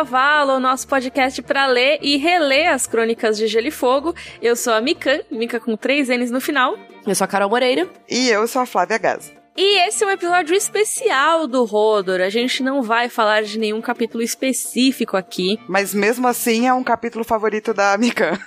Cavalo, o nosso podcast para ler e reler as crônicas de Gelo e Fogo. Eu sou a Mikan, Mika com três N's no final. Eu sou a Carol Moreira. E eu sou a Flávia Gaza. E esse é um episódio especial do Rodor. A gente não vai falar de nenhum capítulo específico aqui. Mas mesmo assim é um capítulo favorito da Mikan.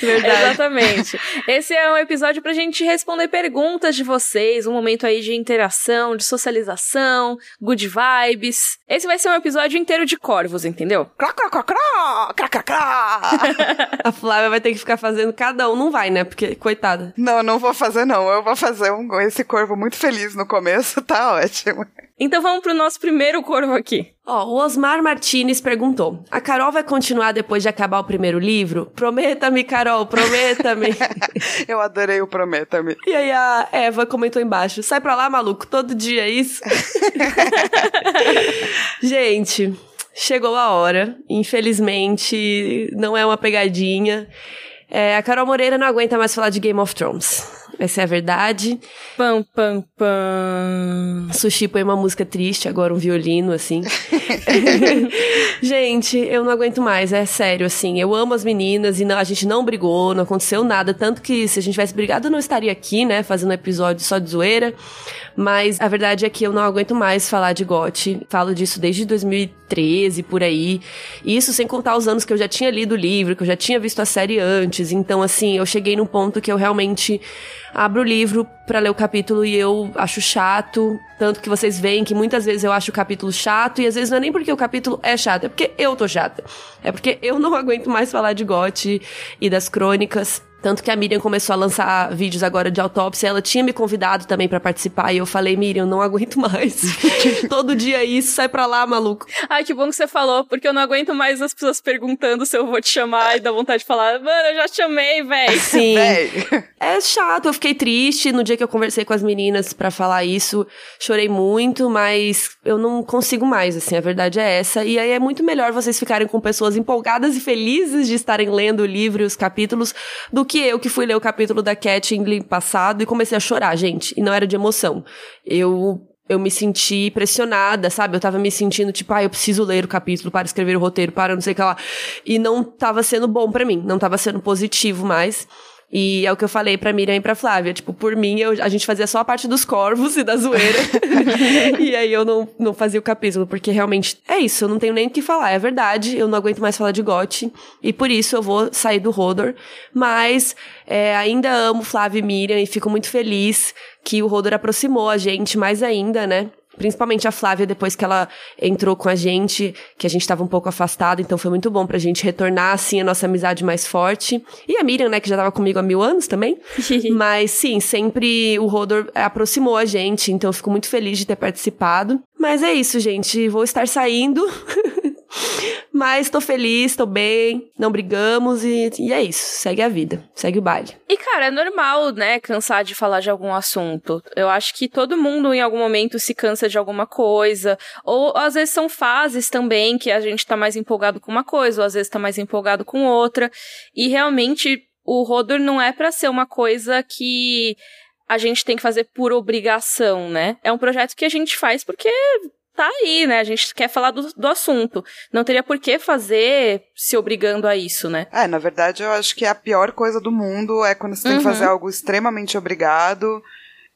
Verdade. Exatamente. Esse é um episódio pra gente responder perguntas de vocês, um momento aí de interação, de socialização, good vibes. Esse vai ser um episódio inteiro de corvos, entendeu? Crá, crá, crá, crá, crá. A Flávia vai ter que ficar fazendo cada um, não vai, né? Porque, coitada. Não, não vou fazer não. Eu vou fazer um, esse corvo muito feliz no começo, tá ótimo. Então vamos pro nosso primeiro corvo aqui. Ó, o Osmar Martinez perguntou: A Carol vai continuar depois de acabar o primeiro livro? Prometa-me, Carol, prometa-me. Eu adorei o Prometa-me. e aí a Eva comentou embaixo: Sai pra lá, maluco, todo dia é isso. Gente, chegou a hora. Infelizmente, não é uma pegadinha. É, a Carol Moreira não aguenta mais falar de Game of Thrones. Essa é a verdade. Pam, pam, pam. Sushi põe uma música triste, agora um violino, assim. gente, eu não aguento mais, é sério, assim. Eu amo as meninas e não, a gente não brigou, não aconteceu nada. Tanto que se a gente tivesse brigado, eu não estaria aqui, né, fazendo um episódio só de zoeira. Mas a verdade é que eu não aguento mais falar de GOT. Falo disso desde 2013, por aí. Isso sem contar os anos que eu já tinha lido o livro, que eu já tinha visto a série antes. Então, assim, eu cheguei num ponto que eu realmente abro o livro para ler o capítulo e eu acho chato. Tanto que vocês veem que muitas vezes eu acho o capítulo chato, e às vezes não é nem porque o capítulo é chato, é porque eu tô chata. É porque eu não aguento mais falar de GOT e das crônicas. Tanto que a Miriam começou a lançar vídeos agora de autópsia. Ela tinha me convidado também para participar. E eu falei, Miriam, não aguento mais. Todo dia isso, sai pra lá, maluco. Ai, que bom que você falou, porque eu não aguento mais as pessoas perguntando se eu vou te chamar e dá vontade de falar, mano, eu já te chamei, véi. Sim. é chato, eu fiquei triste no dia que eu conversei com as meninas para falar isso. Chorei muito, mas eu não consigo mais, assim, a verdade é essa. E aí é muito melhor vocês ficarem com pessoas empolgadas e felizes de estarem lendo o livro e os capítulos do que eu que fui ler o capítulo da Cat passado e comecei a chorar, gente. E não era de emoção. Eu eu me senti pressionada, sabe? Eu tava me sentindo tipo, ah, eu preciso ler o capítulo para escrever o roteiro, para não sei o que lá. E não tava sendo bom para mim, não tava sendo positivo mais. E é o que eu falei pra Miriam e pra Flávia. Tipo, por mim, eu, a gente fazia só a parte dos corvos e da zoeira. e aí eu não, não fazia o capítulo, porque realmente é isso, eu não tenho nem o que falar. É verdade, eu não aguento mais falar de gote. E por isso eu vou sair do Rodor. Mas é, ainda amo Flávia e Miriam e fico muito feliz que o Rodor aproximou a gente mais ainda, né? Principalmente a Flávia, depois que ela entrou com a gente, que a gente estava um pouco afastado, então foi muito bom pra gente retornar, assim, a nossa amizade mais forte. E a Miriam, né, que já tava comigo há mil anos também. Mas, sim, sempre o Rodor aproximou a gente, então eu fico muito feliz de ter participado. Mas é isso, gente. Vou estar saindo. Mas tô feliz, tô bem, não brigamos e, e é isso. Segue a vida, segue o baile. E, cara, é normal, né, cansar de falar de algum assunto. Eu acho que todo mundo em algum momento se cansa de alguma coisa. Ou às vezes são fases também que a gente tá mais empolgado com uma coisa, ou às vezes tá mais empolgado com outra. E realmente o Rodor não é para ser uma coisa que a gente tem que fazer por obrigação, né? É um projeto que a gente faz porque tá aí, né? A gente quer falar do, do assunto. Não teria por que fazer se obrigando a isso, né? É, na verdade, eu acho que a pior coisa do mundo é quando você tem uhum. que fazer algo extremamente obrigado.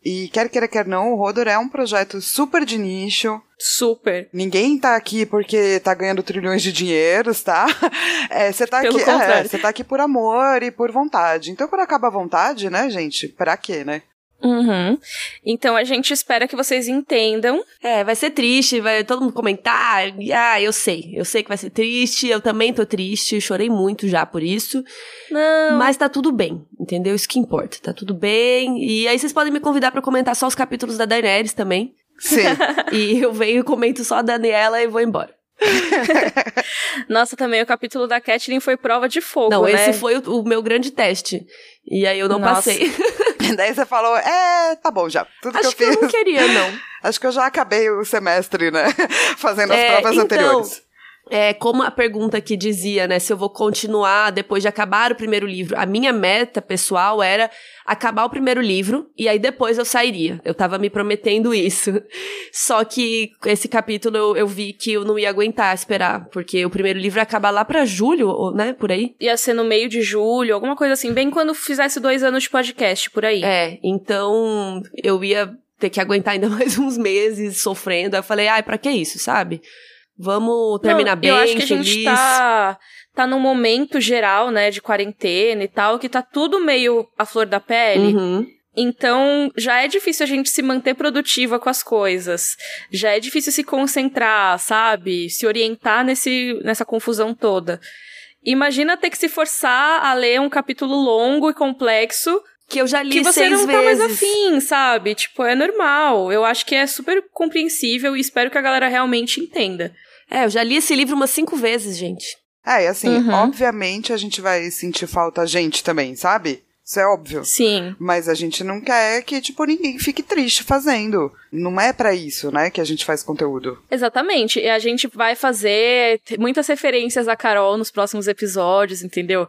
E quer queira, quer não, o Rodor é um projeto super de nicho. Super. Ninguém tá aqui porque tá ganhando trilhões de dinheiros, tá? É, você tá Pelo aqui, é, você tá aqui por amor e por vontade. Então, quando acaba a vontade, né, gente? Pra quê, né? Uhum. Então a gente espera que vocês entendam. É, vai ser triste, vai todo mundo comentar. Ah, eu sei, eu sei que vai ser triste, eu também tô triste, chorei muito já por isso. Não. Mas tá tudo bem, entendeu? Isso que importa, tá tudo bem. E aí vocês podem me convidar para comentar só os capítulos da Daenerys também. Sim. e eu venho e comento só a Daniela e vou embora. Nossa, também o capítulo da Catelyn foi prova de fogo, Não, né? esse foi o, o, meu grande teste. E aí eu não Nossa. passei. Daí você falou, é, tá bom já. Tudo Acho que eu que fiz. eu não queria, não. Acho que eu já acabei o semestre, né? Fazendo as É, provas então, anteriores. É como a pergunta que dizia, né, se eu vou continuar depois de acabar o primeiro livro. A minha meta pessoal era acabar o primeiro livro e aí depois eu sairia. Eu tava me prometendo isso. Só que esse capítulo eu, eu vi que eu não ia aguentar esperar, porque o primeiro livro ia acabar lá para julho, né, por aí. Ia ser no meio de julho, alguma coisa assim, bem quando fizesse dois anos de podcast, por aí. É, então eu ia ter que aguentar ainda mais uns meses sofrendo. Aí eu falei, ai, pra que isso, sabe? Vamos terminar Não, bem, eu acho que feliz. a gente tá, tá num momento geral, né, de quarentena e tal, que tá tudo meio à flor da pele. Uhum. Então, já é difícil a gente se manter produtiva com as coisas. Já é difícil se concentrar, sabe? Se orientar nesse, nessa confusão toda. Imagina ter que se forçar a ler um capítulo longo e complexo Que eu já li que você seis não vezes. tá mais afim, sabe? Tipo, é normal. Eu acho que é super compreensível e espero que a galera realmente entenda. É, eu já li esse livro umas cinco vezes, gente. É, e assim, Uhum. obviamente a gente vai sentir falta a gente também, sabe? Isso é óbvio. Sim. Mas a gente não quer que, tipo, ninguém fique triste fazendo. Não é pra isso, né, que a gente faz conteúdo. Exatamente. E a gente vai fazer muitas referências a Carol nos próximos episódios, entendeu?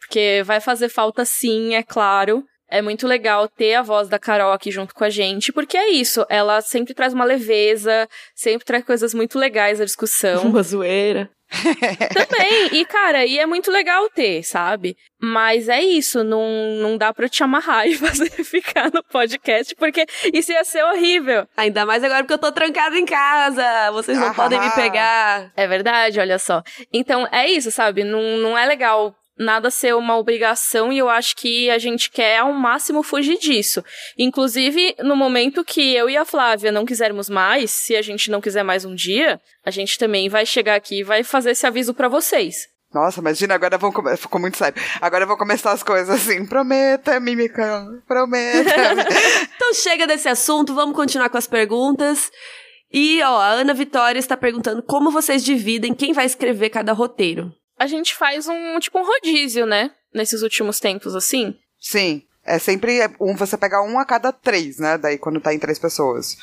Porque vai fazer falta sim, é claro. É muito legal ter a voz da Carol aqui junto com a gente, porque é isso. Ela sempre traz uma leveza, sempre traz coisas muito legais à discussão. Uma zoeira. Também. E, cara, e é muito legal ter, sabe? Mas é isso, não, não dá pra te amarrar e fazer ficar no podcast, porque isso ia ser horrível. Ainda mais agora porque eu tô trancada em casa. Vocês não Ah, podem me ah. pegar. É verdade, olha só. Então, é isso, sabe? Não, não é legal nada ser uma obrigação e eu acho que a gente quer ao máximo fugir disso. Inclusive, no momento que eu e a Flávia não quisermos mais, se a gente não quiser mais um dia, a gente também vai chegar aqui e vai fazer esse aviso pra vocês. Nossa, imagina, agora vão começar. Ficou muito sério. Agora vão começar as coisas assim. Prometa, mímica. Prometa. Então chega desse assunto, vamos continuar com as perguntas. E, ó, a Ana Vitória está perguntando como vocês dividem quem vai escrever cada roteiro. A gente faz um, tipo, um rodízio, né? Nesses últimos tempos, assim. Sim. É sempre um, você pega um a cada três, né? Daí quando tá em três pessoas.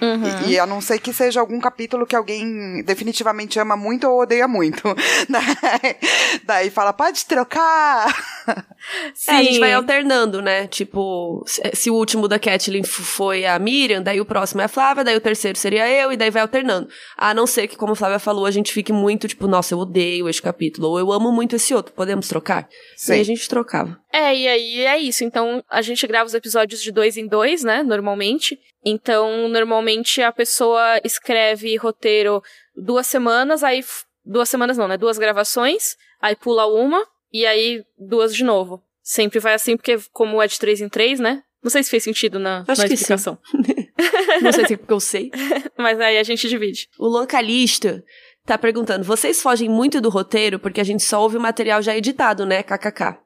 Uhum. E, e a não ser que seja algum capítulo que alguém definitivamente ama muito ou odeia muito. Daí, daí fala, pode trocar. É, a gente Sim. vai alternando, né? Tipo, se, se o último da Kathleen foi a Miriam, daí o próximo é a Flávia, daí o terceiro seria eu, e daí vai alternando. A não ser que, como a Flávia falou, a gente fique muito, tipo, nossa, eu odeio este capítulo, ou eu amo muito esse outro, podemos trocar? Sim. E aí a gente trocava. É, e aí é isso. Então, a gente grava os episódios de dois em dois, né? Normalmente. Então, normalmente a pessoa escreve roteiro duas semanas, aí. Duas semanas não, né? Duas gravações, aí pula uma, e aí duas de novo. Sempre vai assim, porque como é de três em três, né? Não sei se fez sentido na, Acho na que explicação. Não sei se é porque eu sei. Mas aí a gente divide. O Luan Calixto tá perguntando: vocês fogem muito do roteiro porque a gente só ouve o material já editado, né? KKK.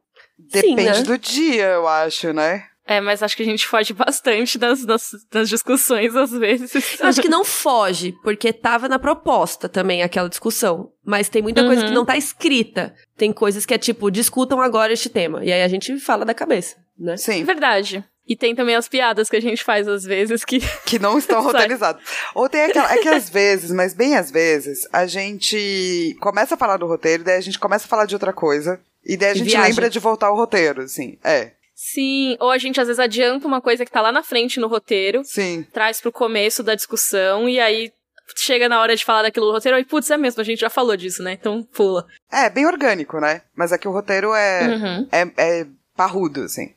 Sim, Depende né? do dia, eu acho, né? É, mas acho que a gente foge bastante das, das, das discussões, às vezes. Eu acho que não foge, porque tava na proposta também aquela discussão. Mas tem muita coisa Uhum. que não tá escrita. Tem coisas que é tipo, discutam agora este tema. E aí a gente fala da cabeça, né? Sim. Verdade. E tem também as piadas que a gente faz às vezes que. que não estão Sai. roteirizados. Ou tem aquela. É que às vezes, mas bem às vezes, a gente começa a falar do roteiro, daí a gente começa a falar de outra coisa. E daí a gente viaja. lembra de voltar ao roteiro, assim. É, Sim, ou a gente às vezes adianta uma coisa que tá lá na frente no roteiro, sim. traz pro começo da discussão e aí chega na hora de falar daquilo no roteiro e putz, é mesmo, a gente já falou disso, né? Então pula. É, bem orgânico, né? Mas é que o roteiro é, Uhum. é, é parrudo, assim.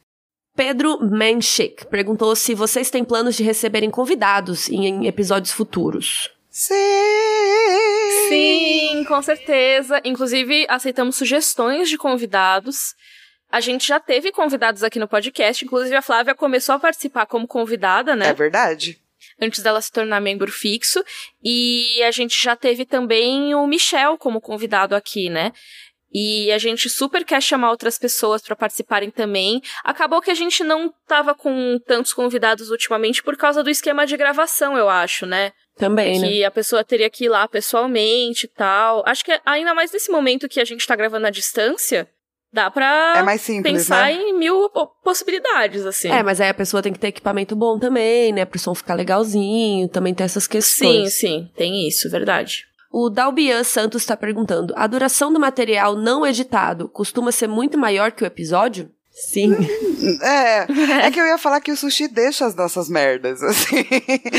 Pedro Manchik perguntou se vocês têm planos de receberem convidados em, em episódios futuros. Sim! Sim, com certeza. Inclusive, aceitamos sugestões de convidados. A gente já teve convidados aqui no podcast, inclusive a Flávia começou a participar como convidada, né? É verdade. antes dela se tornar membro fixo. E a gente já teve também o Michel como convidado aqui, né? E a gente super quer chamar outras pessoas para participarem também. Acabou que a gente não tava com tantos convidados ultimamente por causa do esquema de gravação, eu acho, né? Também, né? Que a pessoa teria que ir lá pessoalmente e tal. Acho que ainda mais nesse momento que a gente tá gravando à distância, dá pra É mais simples, pensar né? em mil po- possibilidades, assim. É, mas aí a pessoa tem que ter equipamento bom também, né? Pro som ficar legalzinho, também tem essas sim, questões. sim, tem isso, verdade. O Dalbian Santos está perguntando: a duração do material não editado costuma ser muito maior que o episódio? Sim. É, é que eu ia falar que o sushi deixa as nossas merdas, assim.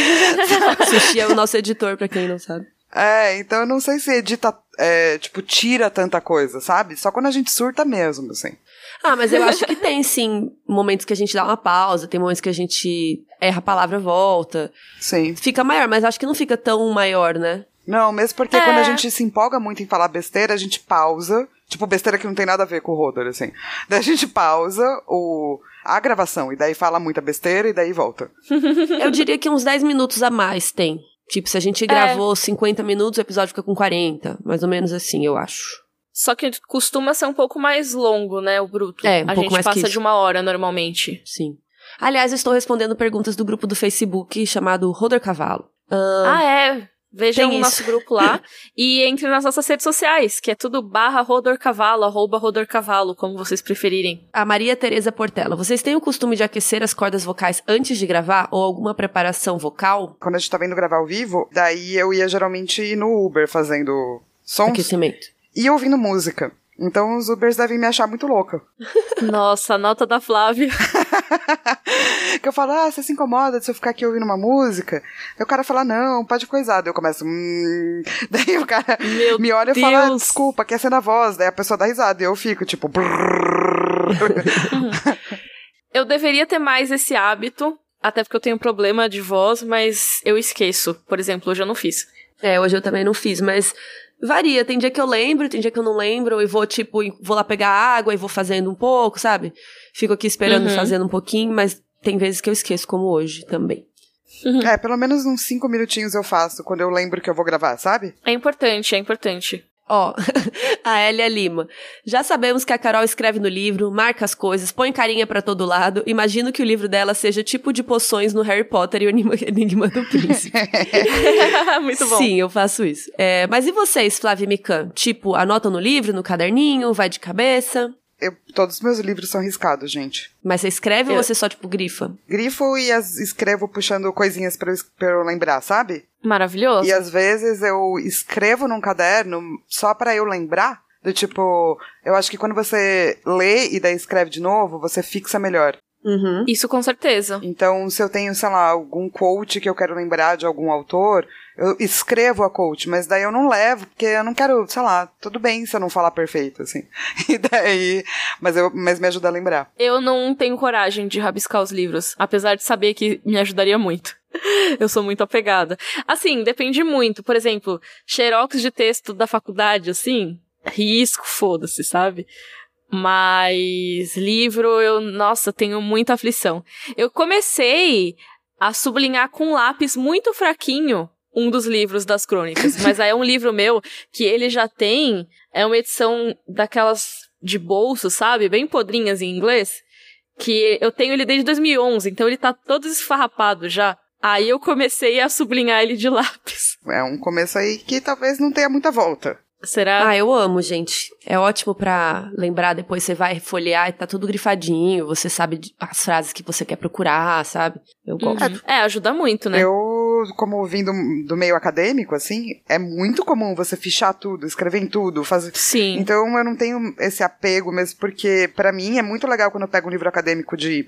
sushi é o nosso editor, pra quem não sabe. É, então eu não sei se edita, é, tipo, tira tanta coisa, sabe? Só quando a gente surta mesmo, assim. Ah, mas eu acho que tem, sim, momentos que a gente dá uma pausa, tem momentos que a gente erra a palavra volta. Sim. Fica maior, mas acho que não fica tão maior, né? Não, mesmo porque é. quando a gente se empolga muito em falar besteira, a gente pausa. Tipo, besteira que não tem nada a ver com o Rodor, assim. Daí a gente pausa o, a gravação, e daí fala muita besteira, e daí volta. Eu diria que uns 10 minutos a mais tem. Tipo, se a gente gravou é. 50 minutos, o episódio fica com 40. Mais ou menos assim, eu acho. Só que costuma ser um pouco mais longo, né, o bruto. É, um a pouco gente passa de uma hora normalmente. Sim. Aliás, eu estou respondendo perguntas do grupo do Facebook chamado Roder Cavalo. Uh, ah, é. Vejam o nosso grupo lá e entre nas nossas redes sociais, que é tudo barra Rodorcavalo, arroba Rodorcavalo, como vocês preferirem. A Maria Tereza Portela, vocês têm o costume de aquecer as cordas vocais antes de gravar ou alguma preparação vocal? Quando a gente tá vendo gravar ao vivo, daí eu ia geralmente no Uber fazendo sons. Aquecimento. E ouvindo música. Então os Ubers devem me achar muito louca. Nossa, a nota da Flávia. que eu falo, ah, você se incomoda se eu ficar aqui ouvindo uma música? Aí o cara fala, não, pode coisar. Daí eu começo, hum... Daí o cara Meu me olha e fala, desculpa, quer ser na voz. Daí a pessoa dá risada e eu fico, tipo... eu deveria ter mais esse hábito, até porque eu tenho problema de voz, mas eu esqueço. Por exemplo, hoje eu não fiz. É, hoje eu também não fiz, mas Varia, tem dia que eu lembro, tem dia que eu não lembro, e vou, tipo, vou lá pegar água e vou fazendo um pouco, sabe? Fico aqui esperando, uhum. fazendo um pouquinho, mas tem vezes que eu esqueço, como hoje também. Uhum. É, pelo menos uns cinco minutinhos eu faço quando eu lembro que eu vou gravar, sabe? É importante, é importante. Ó, a Elia Lima. Já sabemos que a Carol escreve no livro, marca as coisas, põe carinha para todo lado. Imagino que o livro dela seja tipo de poções no Harry Potter e o Enigma do Príncipe. Muito bom. Sim, eu faço isso. É, mas e vocês, Flávia Mikan? Tipo, anotam no livro, no caderninho, vai de cabeça? Eu, todos os meus livros são riscados, gente. Mas você escreve eu... ou você só, tipo, grifa? Grifo e as, escrevo puxando coisinhas pra eu, pra eu lembrar, sabe? Maravilhoso. E às vezes eu escrevo num caderno só para eu lembrar. Do tipo, eu acho que quando você lê e daí escreve de novo, você fixa melhor. Uhum. Isso com certeza. Então, se eu tenho, sei lá, algum quote que eu quero lembrar de algum autor, eu escrevo a quote, mas daí eu não levo, porque eu não quero, sei lá, tudo bem se eu não falar perfeito, assim. E daí. Mas, eu, mas me ajuda a lembrar. Eu não tenho coragem de rabiscar os livros, apesar de saber que me ajudaria muito. Eu sou muito apegada. Assim, depende muito. Por exemplo, xerox de texto da faculdade, assim, risco, foda-se, sabe? Mas livro, eu, nossa, tenho muita aflição. Eu comecei a sublinhar com lápis muito fraquinho um dos livros das crônicas, mas aí é um livro meu que ele já tem, é uma edição daquelas de bolso, sabe? Bem podrinhas em inglês, que eu tenho ele desde 2011, então ele tá todo esfarrapado já. Aí eu comecei a sublinhar ele de lápis. É um começo aí que talvez não tenha muita volta. Será? Ah, eu amo, gente. É ótimo pra lembrar, depois você vai folhear e tá tudo grifadinho, você sabe as frases que você quer procurar, sabe? Eu uhum. gosto. Uhum. É, ajuda muito, né? Eu, como vindo do meio acadêmico, assim, é muito comum você fichar tudo, escrever em tudo, fazer. Sim. Então eu não tenho esse apego mesmo, porque para mim é muito legal quando eu pego um livro acadêmico de,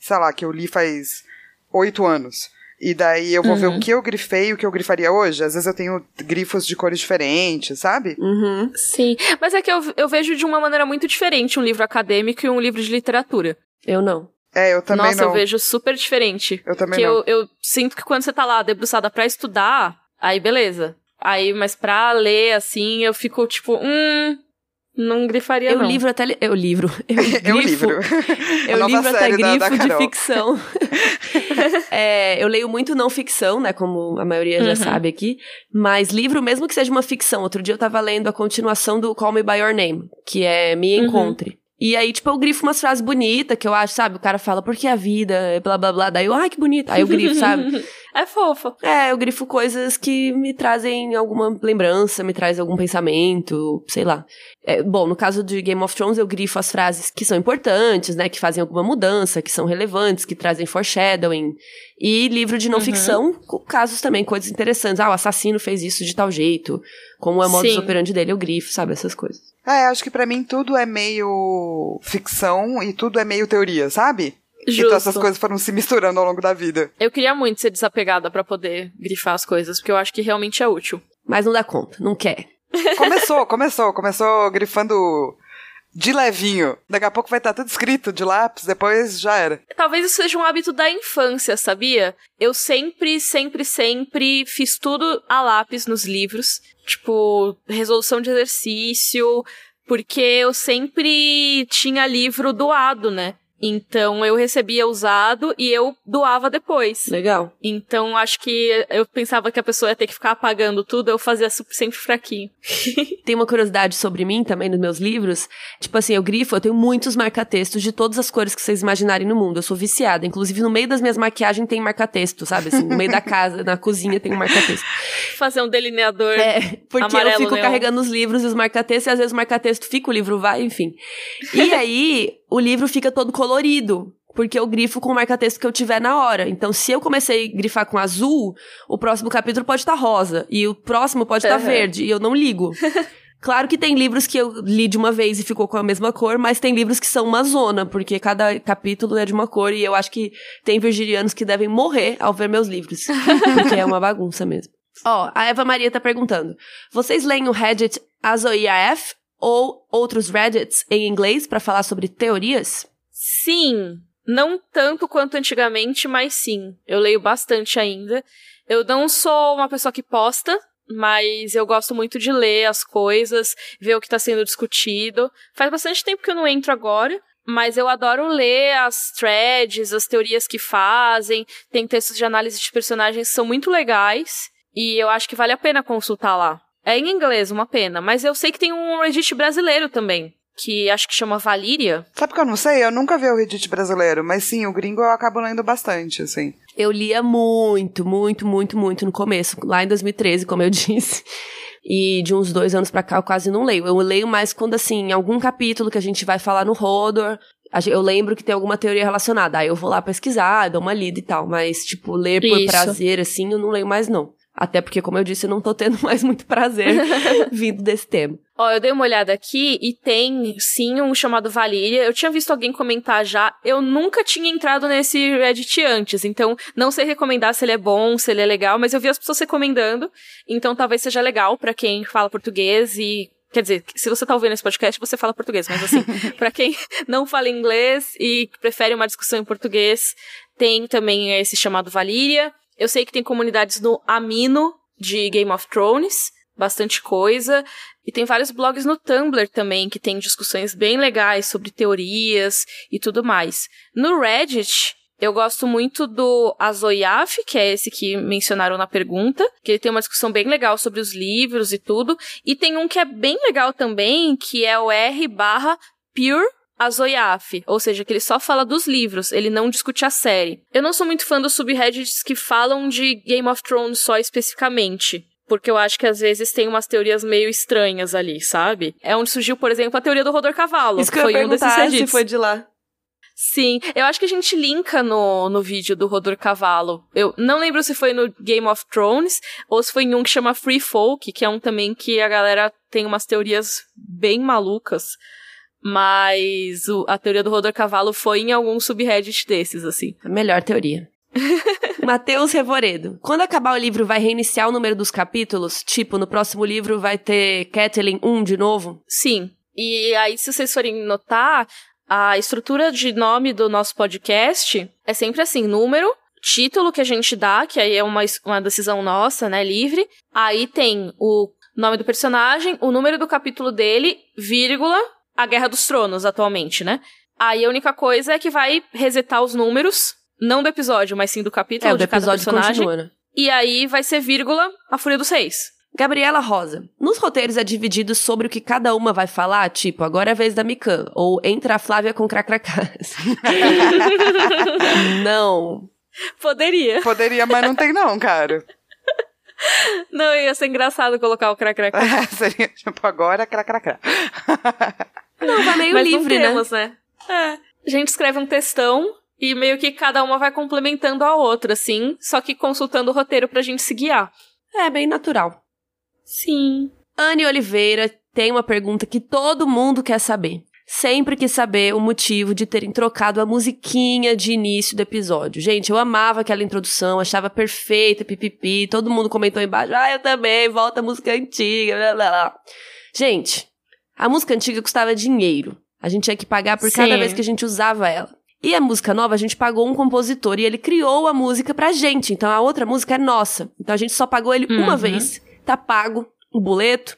sei lá, que eu li faz oito anos. E daí eu vou uhum. ver o uhum. que eu grifei e o que eu grifaria hoje. Às vezes eu tenho grifos de cores diferentes, sabe? Uhum. Sim. Mas é que eu, eu vejo de uma maneira muito diferente um livro acadêmico e um livro de literatura. Eu não. É, eu também Nossa, não. eu vejo super diferente. Eu também que não. Eu, eu sinto que quando você tá lá debruçada pra estudar, aí beleza. Aí, mas pra ler, assim, eu fico tipo, hum, não grifaria, eu não. Livro até li... Eu livro. Eu, eu livro. Eu livro até grifo da, da de ficção. é, eu leio muito não ficção, né? Como a maioria uhum. já sabe aqui. Mas livro, mesmo que seja uma ficção. Outro dia eu tava lendo a continuação do Call Me By Your Name, que é Me uhum. Encontre. Uhum. E aí, tipo, eu grifo umas frases bonitas que eu acho, sabe? O cara fala, porque a vida blá blá blá. Daí eu, ai, que bonito. Aí eu grifo, sabe? é fofo. É, eu grifo coisas que me trazem alguma lembrança, me traz algum pensamento, sei lá. É, bom, no caso de Game of Thrones, eu grifo as frases que são importantes, né? Que fazem alguma mudança, que são relevantes, que trazem foreshadowing. E livro de não uhum. ficção, casos também, coisas interessantes. Ah, o assassino fez isso de tal jeito. Como é o modus operandi dele, eu grifo, sabe? Essas coisas. É, acho que para mim tudo é meio ficção e tudo é meio teoria, sabe? Justo. Então essas coisas foram se misturando ao longo da vida. Eu queria muito ser desapegada para poder grifar as coisas, porque eu acho que realmente é útil. Mas não dá conta, não quer. Começou, começou, começou grifando de levinho. Daqui a pouco vai estar tudo escrito de lápis, depois já era. Talvez isso seja um hábito da infância, sabia? Eu sempre, sempre, sempre fiz tudo a lápis nos livros. Tipo, resolução de exercício, porque eu sempre tinha livro doado, né? Então eu recebia usado e eu doava depois. Legal. Então acho que eu pensava que a pessoa ia ter que ficar apagando tudo, eu fazia sempre fraquinho. Tem uma curiosidade sobre mim também nos meus livros. Tipo assim, eu grifo, eu tenho muitos marca-textos de todas as cores que vocês imaginarem no mundo. Eu sou viciada. Inclusive, no meio das minhas maquiagens tem marca-texto, sabe? Assim, no meio da casa, na cozinha tem um marca-texto. Fazer um delineador. É, porque eu fico neon. carregando os livros e os marca-textos, e às vezes o marca-texto fica, o livro vai, enfim. E aí, o livro fica todo colorido. Porque eu grifo com o marca-texto que eu tiver na hora. Então, se eu comecei a grifar com azul, o próximo capítulo pode estar tá rosa. E o próximo pode estar tá uhum. verde. E eu não ligo. Claro que tem livros que eu li de uma vez e ficou com a mesma cor, mas tem livros que são uma zona, porque cada capítulo é de uma cor e eu acho que tem virginianos que devem morrer ao ver meus livros. porque é uma bagunça mesmo. Ó, a Eva Maria tá perguntando: vocês leem o Reddit AzoIAF ou outros Reddits em inglês para falar sobre teorias? Sim, não tanto quanto antigamente, mas sim. Eu leio bastante ainda. Eu não sou uma pessoa que posta, mas eu gosto muito de ler as coisas, ver o que está sendo discutido. Faz bastante tempo que eu não entro agora, mas eu adoro ler as threads, as teorias que fazem. Tem textos de análise de personagens que são muito legais. E eu acho que vale a pena consultar lá. É em inglês, uma pena. Mas eu sei que tem um Reddit brasileiro também. Que acho que chama Valíria. Sabe que eu não sei? Eu nunca vi o Reddit brasileiro. Mas sim, o gringo eu acabo lendo bastante, assim. Eu lia muito, muito, muito, muito no começo. Lá em 2013, como eu disse. E de uns dois anos pra cá eu quase não leio. Eu leio mais quando, assim, algum capítulo que a gente vai falar no Rodor, eu lembro que tem alguma teoria relacionada. Aí eu vou lá pesquisar, dou uma lida e tal. Mas, tipo, ler por Isso. prazer, assim, eu não leio mais, não. Até porque, como eu disse, eu não tô tendo mais muito prazer vindo desse tema. Ó, eu dei uma olhada aqui e tem sim um chamado Valíria. Eu tinha visto alguém comentar já. Eu nunca tinha entrado nesse Reddit antes, então não sei recomendar se ele é bom, se ele é legal, mas eu vi as pessoas recomendando, então talvez seja legal para quem fala português e Quer dizer, se você tá ouvindo esse podcast, você fala português, mas assim, para quem não fala inglês e prefere uma discussão em português, tem também esse chamado Valíria. Eu sei que tem comunidades no Amino de Game of Thrones, bastante coisa. E tem vários blogs no Tumblr também que tem discussões bem legais sobre teorias e tudo mais. No Reddit, eu gosto muito do Azoyaf, que é esse que mencionaram na pergunta, que ele tem uma discussão bem legal sobre os livros e tudo. E tem um que é bem legal também, que é o R barra Pure a Zoiaf, ou seja, que ele só fala dos livros, ele não discute a série. Eu não sou muito fã dos subreddits que falam de Game of Thrones só especificamente. Porque eu acho que às vezes tem umas teorias meio estranhas ali, sabe? É onde surgiu, por exemplo, a teoria do Rodor Cavalo. Isso que foi eu um desses reddits. se foi de lá. Sim, eu acho que a gente linka no, no vídeo do Rodor Cavalo. Eu não lembro se foi no Game of Thrones ou se foi em um que chama Free Folk, que é um também que a galera tem umas teorias bem malucas. Mas o, a teoria do Rodor Cavalo foi em algum subreddit desses, assim. A melhor teoria. Matheus Revoredo. Quando acabar o livro, vai reiniciar o número dos capítulos? Tipo, no próximo livro vai ter Catelyn 1 de novo? Sim. E aí, se vocês forem notar, a estrutura de nome do nosso podcast é sempre assim: número, título que a gente dá, que aí é uma, uma decisão nossa, né, livre. Aí tem o nome do personagem, o número do capítulo dele, vírgula, a Guerra dos Tronos atualmente, né? Aí a única coisa é que vai resetar os números, não do episódio, mas sim do capítulo é, de cada personagem. Continua, né? E aí vai ser vírgula a Fúria dos Reis. Gabriela Rosa. Nos roteiros é dividido sobre o que cada uma vai falar, tipo, agora é a vez da Mikan, ou entra a Flávia com cracracás. não. Poderia. Poderia, mas não tem não, cara. Não, ia ser engraçado colocar o cracracá. É, seria tipo, agora cracracá. Não, vai meio Mas livre, né? temos, né? É. A gente escreve um textão e meio que cada uma vai complementando a outra, assim, só que consultando o roteiro pra gente se guiar. É, bem natural. Sim. Anne Oliveira tem uma pergunta que todo mundo quer saber. Sempre quis saber o motivo de terem trocado a musiquinha de início do episódio. Gente, eu amava aquela introdução, achava perfeita, pipipi. Todo mundo comentou embaixo, ah, eu também, volta a música antiga, blá blá blá. Gente, a música antiga custava dinheiro. A gente tinha que pagar por cada Sim. vez que a gente usava ela. E a música nova, a gente pagou um compositor e ele criou a música pra gente. Então a outra música é nossa. Então a gente só pagou ele uma Uhum. vez. Tá pago o boleto.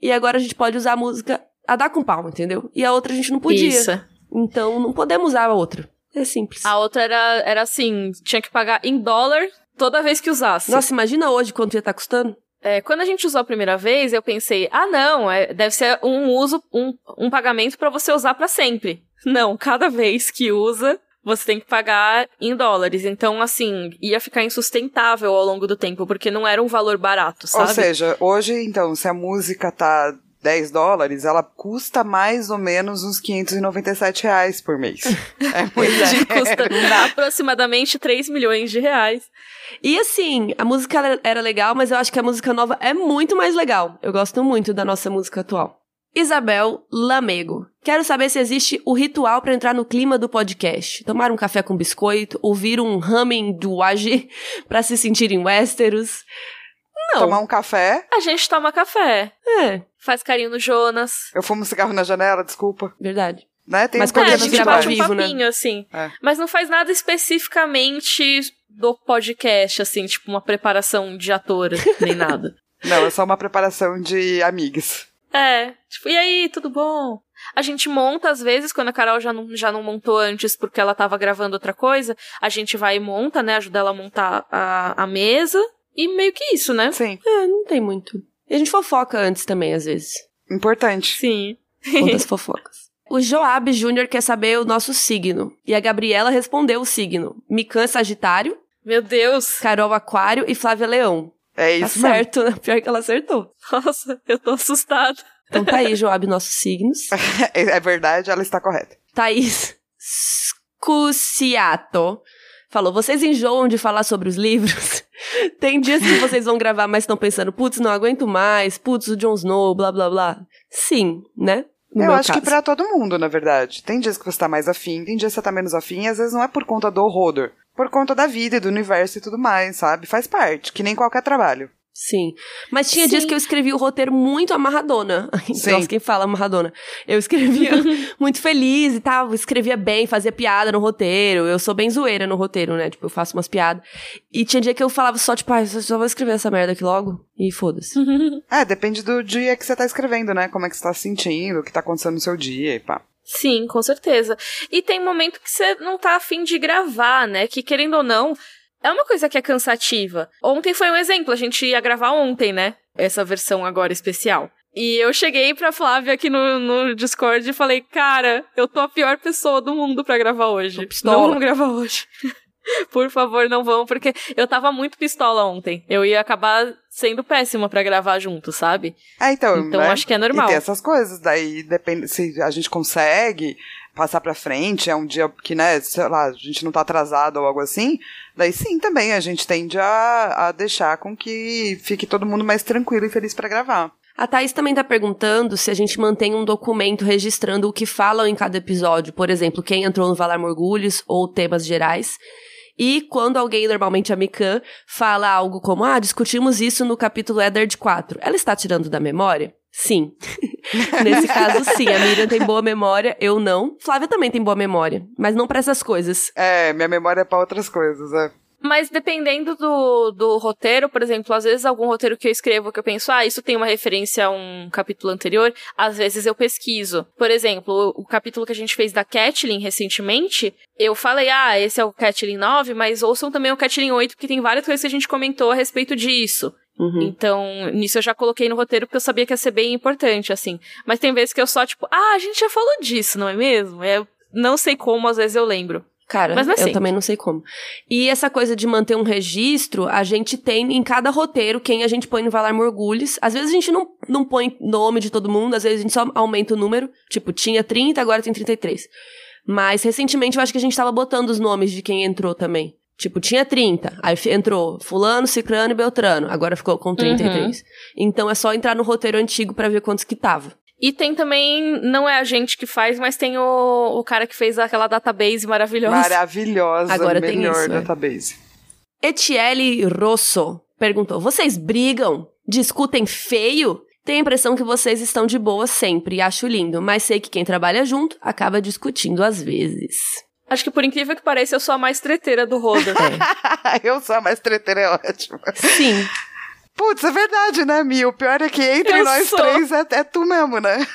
E agora a gente pode usar a música a dar com pau, entendeu? E a outra a gente não podia. Isso. Então não podemos usar a outra. É simples. A outra era, era assim, tinha que pagar em dólar toda vez que usasse. Nossa, imagina hoje quanto ia estar custando. É, quando a gente usou a primeira vez, eu pensei, ah, não, é, deve ser um uso, um, um pagamento pra você usar pra sempre. Não, cada vez que usa, você tem que pagar em dólares. Então, assim, ia ficar insustentável ao longo do tempo, porque não era um valor barato, Ou sabe? seja, hoje, então, se a música tá 10 dólares, ela custa mais ou menos uns 597 reais por mês. É muito é. dinheiro. Custa aproximadamente 3 milhões de reais. E assim, a música era- legal, mas eu acho que a música nova é muito mais legal. Eu gosto muito da nossa música atual. Isabel Lamego. Quero saber se existe o ritual pra entrar no clima do podcast. Tomar um café com biscoito, ouvir um humming do AG pra se sentir em Westeros. Não. Tomar um café. A gente toma café, É, faz carinho no Jonas. Eu fumo cigarro na janela, desculpa. verdade. Né? Tem Mas um quando é, a gente bate um vivo, né? papinho, assim. É. Mas não faz nada especificamente do podcast, assim, tipo uma preparação de ator, nem nada. Não, é só uma preparação de amigas. É, tipo, e aí, tudo bom? A gente monta, às vezes, quando a Carol já não, já não montou antes porque ela tava gravando outra coisa, a gente vai e monta, né? Ajuda ela a montar a, a mesa. E meio que isso, né? Sim, É, não tem muito. E a gente fofoca antes também, às vezes. importante. Sim. Conta as fofocas. O Joab Júnior quer saber o nosso signo. E a Gabriela respondeu o signo. Mikan Sagitário, Meu Deus. Carol Aquário e Flávia Leão. É Tá isso mesmo. certo, né? Pior que ela acertou. Nossa, eu tô assustada. Então tá aí, Joab, nossos signos. É, é verdade, ela está correta. Thaís Scusiato falou: vocês enjoam de falar sobre os livros? Tem dias que vocês vão gravar, mas estão pensando, putz, não aguento mais, putz, o Jon Snow, blá blá blá. Sim, né? No eu acho que caso. pra todo mundo, na verdade. Tem dias que você tá mais afim, tem dias que você tá menos afim, e às vezes não é por conta do horror, por conta da vida e do universo e tudo mais, sabe? Faz parte, que nem qualquer trabalho. Sim. Mas tinha dias Sim. que eu escrevi o roteiro muito amarradona. Sim. Nossa, quem fala amarradona? Eu escrevia muito feliz e tal, escrevia bem, fazia piada no roteiro. Eu sou bem zoeira no roteiro, né? Tipo, eu faço umas piadas. E tinha dia que eu falava só, tipo, ah, eu só vou escrever essa merda aqui logo e foda-se. É, depende do dia que você tá escrevendo, né? Como é que você tá se sentindo, o que tá acontecendo no seu dia e pá. Sim, com certeza. E tem momento que você não tá afim de gravar, né? Que querendo ou não, é uma coisa que é cansativa. Ontem foi um exemplo, a gente ia gravar ontem, né? Essa versão agora especial. E eu cheguei pra Flávia aqui no, no Discord e falei, cara, eu tô a pior pessoa do mundo pra gravar hoje. Não vamos gravar hoje. Por favor, não vão, porque eu tava muito pistola ontem. Eu ia acabar sendo péssima pra gravar junto, sabe? É, então, Então né? acho que é normal. E tem essas coisas, daí depende se a gente consegue passar pra frente, é um dia que, né, sei lá, a gente não tá atrasado ou algo assim, daí sim também a gente tende a, a deixar com que fique todo mundo mais tranquilo e feliz pra gravar. A Thaís também tá perguntando se a gente mantém um documento registrando o que falam em cada episódio. Por exemplo, quem entrou no Valar Morgulhos ou temas gerais. E quando alguém, normalmente a Mikan, fala algo como, ah, discutimos isso no capítulo Eddard 4. Ela está tirando da memória? Sim. Nesse caso, sim. A Miriam tem boa memória, eu não. Flávia também tem boa memória, mas não pra essas coisas. É, minha memória é pra outras coisas, é. Mas dependendo do, do roteiro, por exemplo, às vezes algum roteiro que eu escrevo que eu penso, ah, isso tem uma referência a um capítulo anterior, às vezes eu pesquiso. Por exemplo, o, o capítulo que a gente fez da Catelyn recentemente, eu falei, ah, esse é o Catelyn 9, mas ouçam também o Catelyn 8, porque tem várias coisas que a gente comentou a respeito disso. Uhum. Então, nisso eu já coloquei no roteiro porque eu sabia que ia ser bem importante, assim. Mas tem vezes que eu só, tipo, ah, a gente já falou disso, não é mesmo? Eu não sei como, às vezes eu lembro. Cara, Mas é eu também não sei como. E essa coisa de manter um registro, a gente tem em cada roteiro quem a gente põe no Valar Morgulhos. Às vezes a gente não, não põe nome de todo mundo, às vezes a gente só aumenta o número. Tipo, tinha 30, agora tem 33. Mas recentemente eu acho que a gente tava botando os nomes de quem entrou também. Tipo, tinha 30, aí entrou fulano, cicrano e beltrano, agora ficou com 33. Então é só entrar no roteiro antigo pra ver quantos que tava. E tem também, não é a gente que faz, mas tem o, o cara que fez aquela database maravilhosa. Maravilhosa, Agora tem melhor isso, é. database. Etiele Rosso perguntou: Vocês brigam? Discutem feio? Tenho a impressão que vocês estão de boa sempre e acho lindo, mas sei que quem trabalha junto acaba discutindo às vezes. Acho que por incrível que pareça, eu sou a mais treteira do Roda. eu sou a mais treteira, é ótimo. Sim. Putz, é verdade, né, Mi? O pior é que entre Eu nós sou. três é, é tu mesmo, né?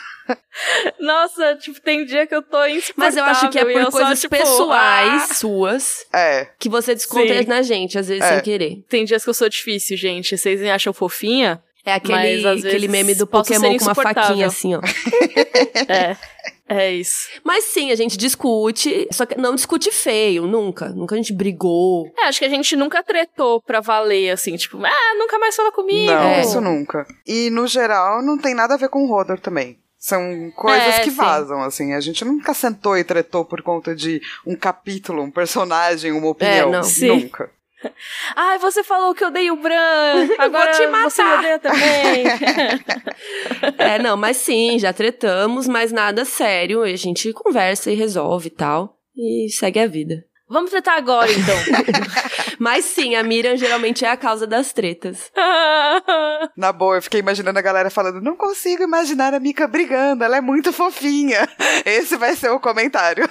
Nossa, tipo, tem dia que eu tô insuportável. Mas eu acho que é por eu só, coisas tipo, pessoais ah. suas É. que você desconta Sim. na gente, às vezes É. sem querer. Tem dias que eu sou difícil, gente. Vocês me acham fofinha? É aquele, Mas, às aquele meme do Pokémon com uma faquinha assim, ó. É. É isso. Mas sim, a gente discute, só que não discute feio, nunca. Nunca a gente brigou. É, acho que a gente nunca tretou pra valer, assim, tipo, ah, nunca mais fala comigo. Não, É. isso nunca. E, no geral, não tem nada a ver com o Rodor também. São coisas É, que sim. vazam, assim. A gente nunca sentou e tretou por conta de um capítulo, um personagem, uma opinião. não. É, Sim. Nunca. Ai, você falou que eu odeio o Bran. Agora te matar. você me odeia também. É, não, mas sim, já tretamos, mas nada sério. A gente conversa e resolve e tal. E segue a vida. Vamos tretar agora, então. Mas sim, a Miriam geralmente é a causa das tretas. Na boa, eu fiquei imaginando a galera falando: não consigo imaginar a Mika brigando, ela é muito fofinha. Esse vai ser o comentário.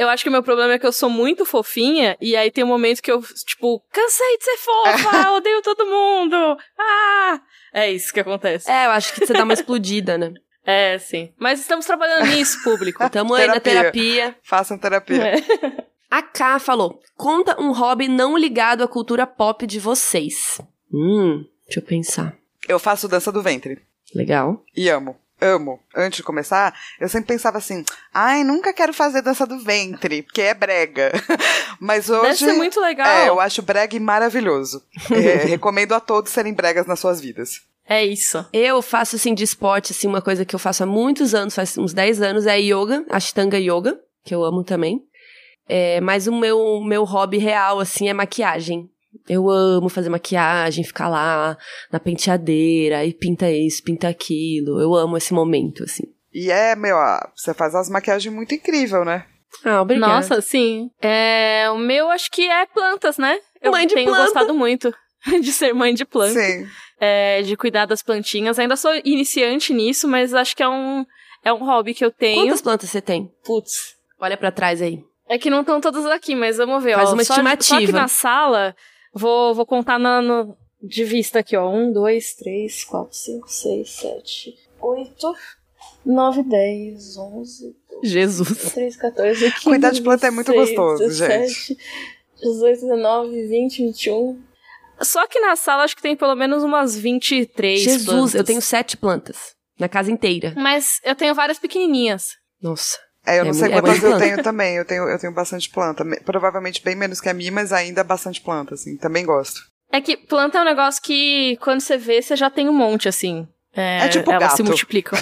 Eu acho que o meu problema é que eu sou muito fofinha, e aí tem um momento que eu, tipo, cansei de ser fofa, odeio todo mundo. Ah! É isso que acontece. É, eu acho que você dá uma explodida, né? É, sim. Mas estamos trabalhando nisso, público. Tamo aí na Terapia. terapia. Façam terapia. É. A K falou: conta um hobby não ligado à cultura pop de vocês. Hum, deixa eu pensar. Eu faço dança do ventre. Legal. E amo. Amo. Antes de começar, eu sempre pensava assim: ai, nunca quero fazer dança do ventre, porque é brega. Mas hoje. Deve ser muito legal. É, eu acho brega e maravilhoso. É, recomendo a todos serem bregas nas suas vidas. É isso. Eu faço, assim, de esporte, assim, uma coisa que eu faço há muitos anos, faz uns 10 anos, é yoga, Ashtanga Yoga, que eu amo também. É, mas o meu, meu hobby real, assim, é maquiagem. Eu amo fazer maquiagem, ficar lá na penteadeira, e pinta isso, pinta aquilo. Eu amo esse momento, assim. E é, meu, você faz umas maquiagens muito incrível, né? Ah, obrigada. Nossa, sim. É, o meu acho que é plantas, né? Eu Mãe de tenho planta. gostado muito de ser mãe de planta. Sim. é, de cuidar das plantinhas. Ainda sou iniciante nisso, mas acho que é um, é um hobby que eu tenho. Quantas plantas você tem? Putz. Olha pra trás aí. É que não estão todas aqui, mas vamos ver. Faz ó. uma Só- Só aqui estimativa. na sala, vou, vou contar na, no- de vista aqui, ó. Um, dois, três, quatro, cinco, seis, sete, oito, nove, dez, onze, Jesus. 13, 14, 15, Cuidar de planta é muito 16, gostoso, 17, 18, 19, 20, 21. Só que na sala acho que tem pelo menos umas 23 Jesus, plantas. eu tenho sete plantas. Na casa inteira. Mas eu tenho várias pequenininhas. Nossa. É, eu não É sei é quantas eu planta. tenho também. Eu tenho, eu tenho bastante planta. Me- Provavelmente bem menos que a minha, mas ainda bastante planta, assim. Também gosto. É que planta é um negócio que quando você vê, você já tem um monte, assim. É, É tipo elas gato. se multiplicam.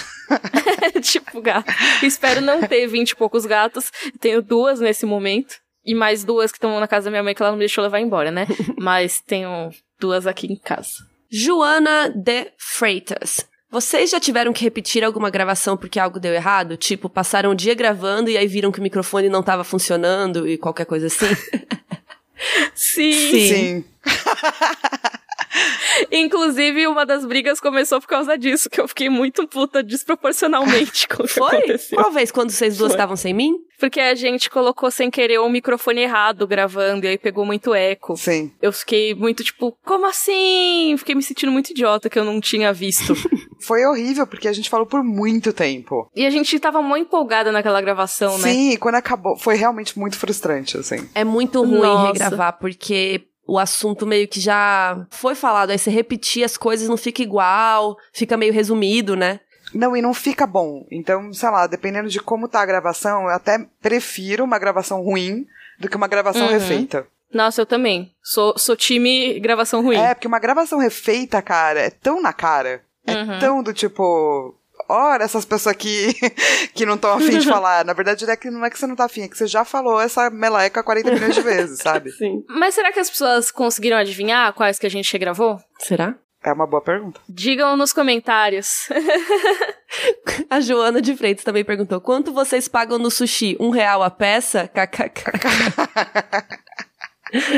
é tipo gato. Espero não ter vinte e poucos gatos. Tenho duas nesse momento. E mais duas que estão na casa da minha mãe que ela não me deixou levar embora, né? Mas tenho duas aqui em casa. Joana de Freitas. Vocês já tiveram que repetir alguma gravação porque algo deu errado? Tipo, passaram o dia gravando e aí viram que o microfone não tava funcionando e qualquer coisa assim? Sim. Sim. Sim. Inclusive, uma das brigas começou por causa disso, que eu fiquei muito puta desproporcionalmente com o que Foi? aconteceu. Qual vez quando vocês duas estavam sem mim? Porque a gente colocou sem querer o microfone errado gravando, e aí pegou muito eco. Sim. Eu fiquei muito tipo, como assim? Fiquei me sentindo muito idiota que eu não tinha visto. Foi horrível, porque a gente falou por muito tempo. e a gente tava muito empolgada naquela gravação, né? Sim, e quando acabou, foi realmente muito frustrante, assim. É muito ruim Nossa. regravar porque o assunto meio que já foi falado, aí você repetir as coisas não fica igual, fica meio resumido, né? Não, e não fica bom. Então, sei lá, dependendo de como tá a gravação, eu até prefiro uma gravação ruim do que uma gravação uhum. refeita. Nossa, eu também. Sou, sou time gravação ruim. É, porque uma gravação refeita, cara, é tão na cara. É uhum. tão do tipo. Ora, essas pessoas aqui que não estão afim de falar. Na verdade, é que não é que você não tá afim, é que você já falou essa meleca 40 milhões de vezes, sabe? Sim. Mas será que as pessoas conseguiram adivinhar quais que a gente gravou? Será? É uma boa pergunta. Digam nos comentários. a Joana de Freitas também perguntou: quanto vocês pagam no sushi? Um real a peça? KKK.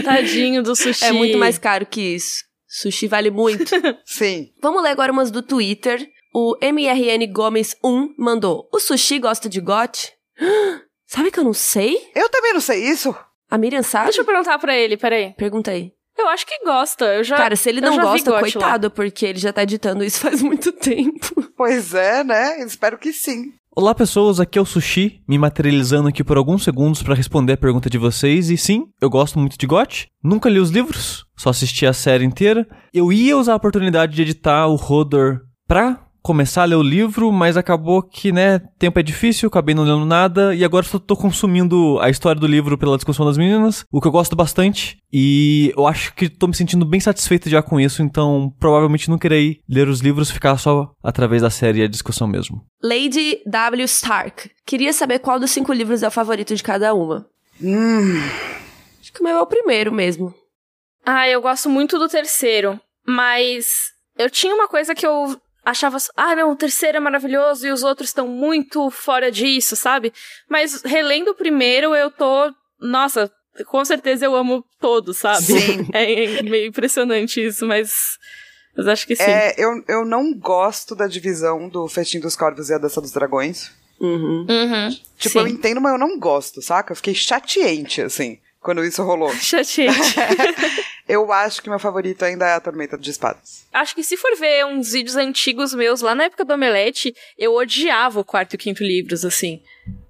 Tadinho do sushi. É muito mais caro que isso. Sushi vale muito. Sim. Vamos ler agora umas do Twitter. O MRN Gomes 1 mandou: O sushi gosta de gote? Sabe que eu não sei? Eu também não sei isso. A Miriam sabe? Deixa eu perguntar pra ele, peraí. Pergunta aí. Eu acho que gosta. Eu já, Cara, se ele não gosta, coitado, lá. porque ele já tá editando isso faz muito tempo. Pois é, né? Espero que sim. Olá pessoas, aqui é o Sushi, me materializando aqui por alguns segundos para responder a pergunta de vocês. E sim, eu gosto muito de GOT. Nunca li os livros, só assisti a série inteira. Eu ia usar a oportunidade de editar o Rodor pra começar a ler o livro, mas acabou que, né, tempo é difícil, acabei não lendo nada, e agora só tô consumindo a história do livro pela discussão das meninas, o que eu gosto bastante, e eu acho que tô me sentindo bem satisfeito já com isso, então provavelmente não querei ler os livros, ficar só através da série e a discussão mesmo. Lady W. Stark, queria saber qual dos cinco livros é o favorito de cada uma. Hum. Acho que o meu é o primeiro mesmo. Ah, eu gosto muito do terceiro, mas eu tinha uma coisa que eu achava, ah, não, o terceiro é maravilhoso e os outros estão muito fora disso, sabe? Mas relendo o primeiro, eu tô, nossa, com certeza eu amo todos, sabe? Sim. É, meio impressionante isso, mas mas acho que sim. É, eu, eu não gosto da divisão do Festim dos Corvos e a Dança dos Dragões. Uhum. Uhum. Tipo, sim. eu entendo, mas eu não gosto, saca? Eu fiquei chateente, assim, quando isso rolou. chateente. Eu acho que meu favorito ainda é a Tormenta de Espadas. Acho que se for ver uns vídeos antigos meus, lá na época do Omelete, eu odiava o quarto e o quinto livros, assim.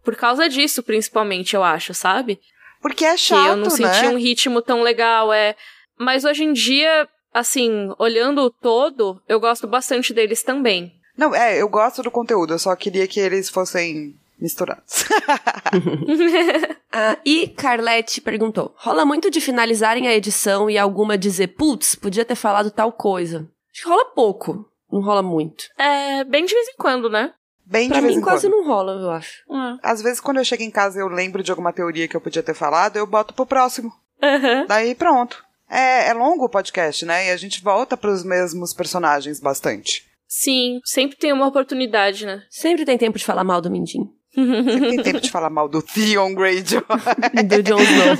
Por causa disso, principalmente, eu acho, sabe? Porque é chato, que eu não né? senti um ritmo tão legal, é. Mas hoje em dia, assim, olhando o todo, eu gosto bastante deles também. Não, é, eu gosto do conteúdo, eu só queria que eles fossem misturados. ah, e Carlete perguntou: rola muito de finalizarem a edição e alguma dizer, putz, podia ter falado tal coisa. Acho que rola pouco, não rola muito. É, bem de vez em quando, né? Bem pra de vez mim em quase quando. não rola, eu acho. Uhum. Às vezes, quando eu chego em casa e eu lembro de alguma teoria que eu podia ter falado, eu boto pro próximo. Uhum. Daí pronto. É, é longo o podcast, né? E a gente volta pros mesmos personagens bastante. Sim, sempre tem uma oportunidade, né? Sempre tem tempo de falar mal do Mindinho. Sempre tem tempo de falar mal do Theon Greyjoy. do Jon Snow.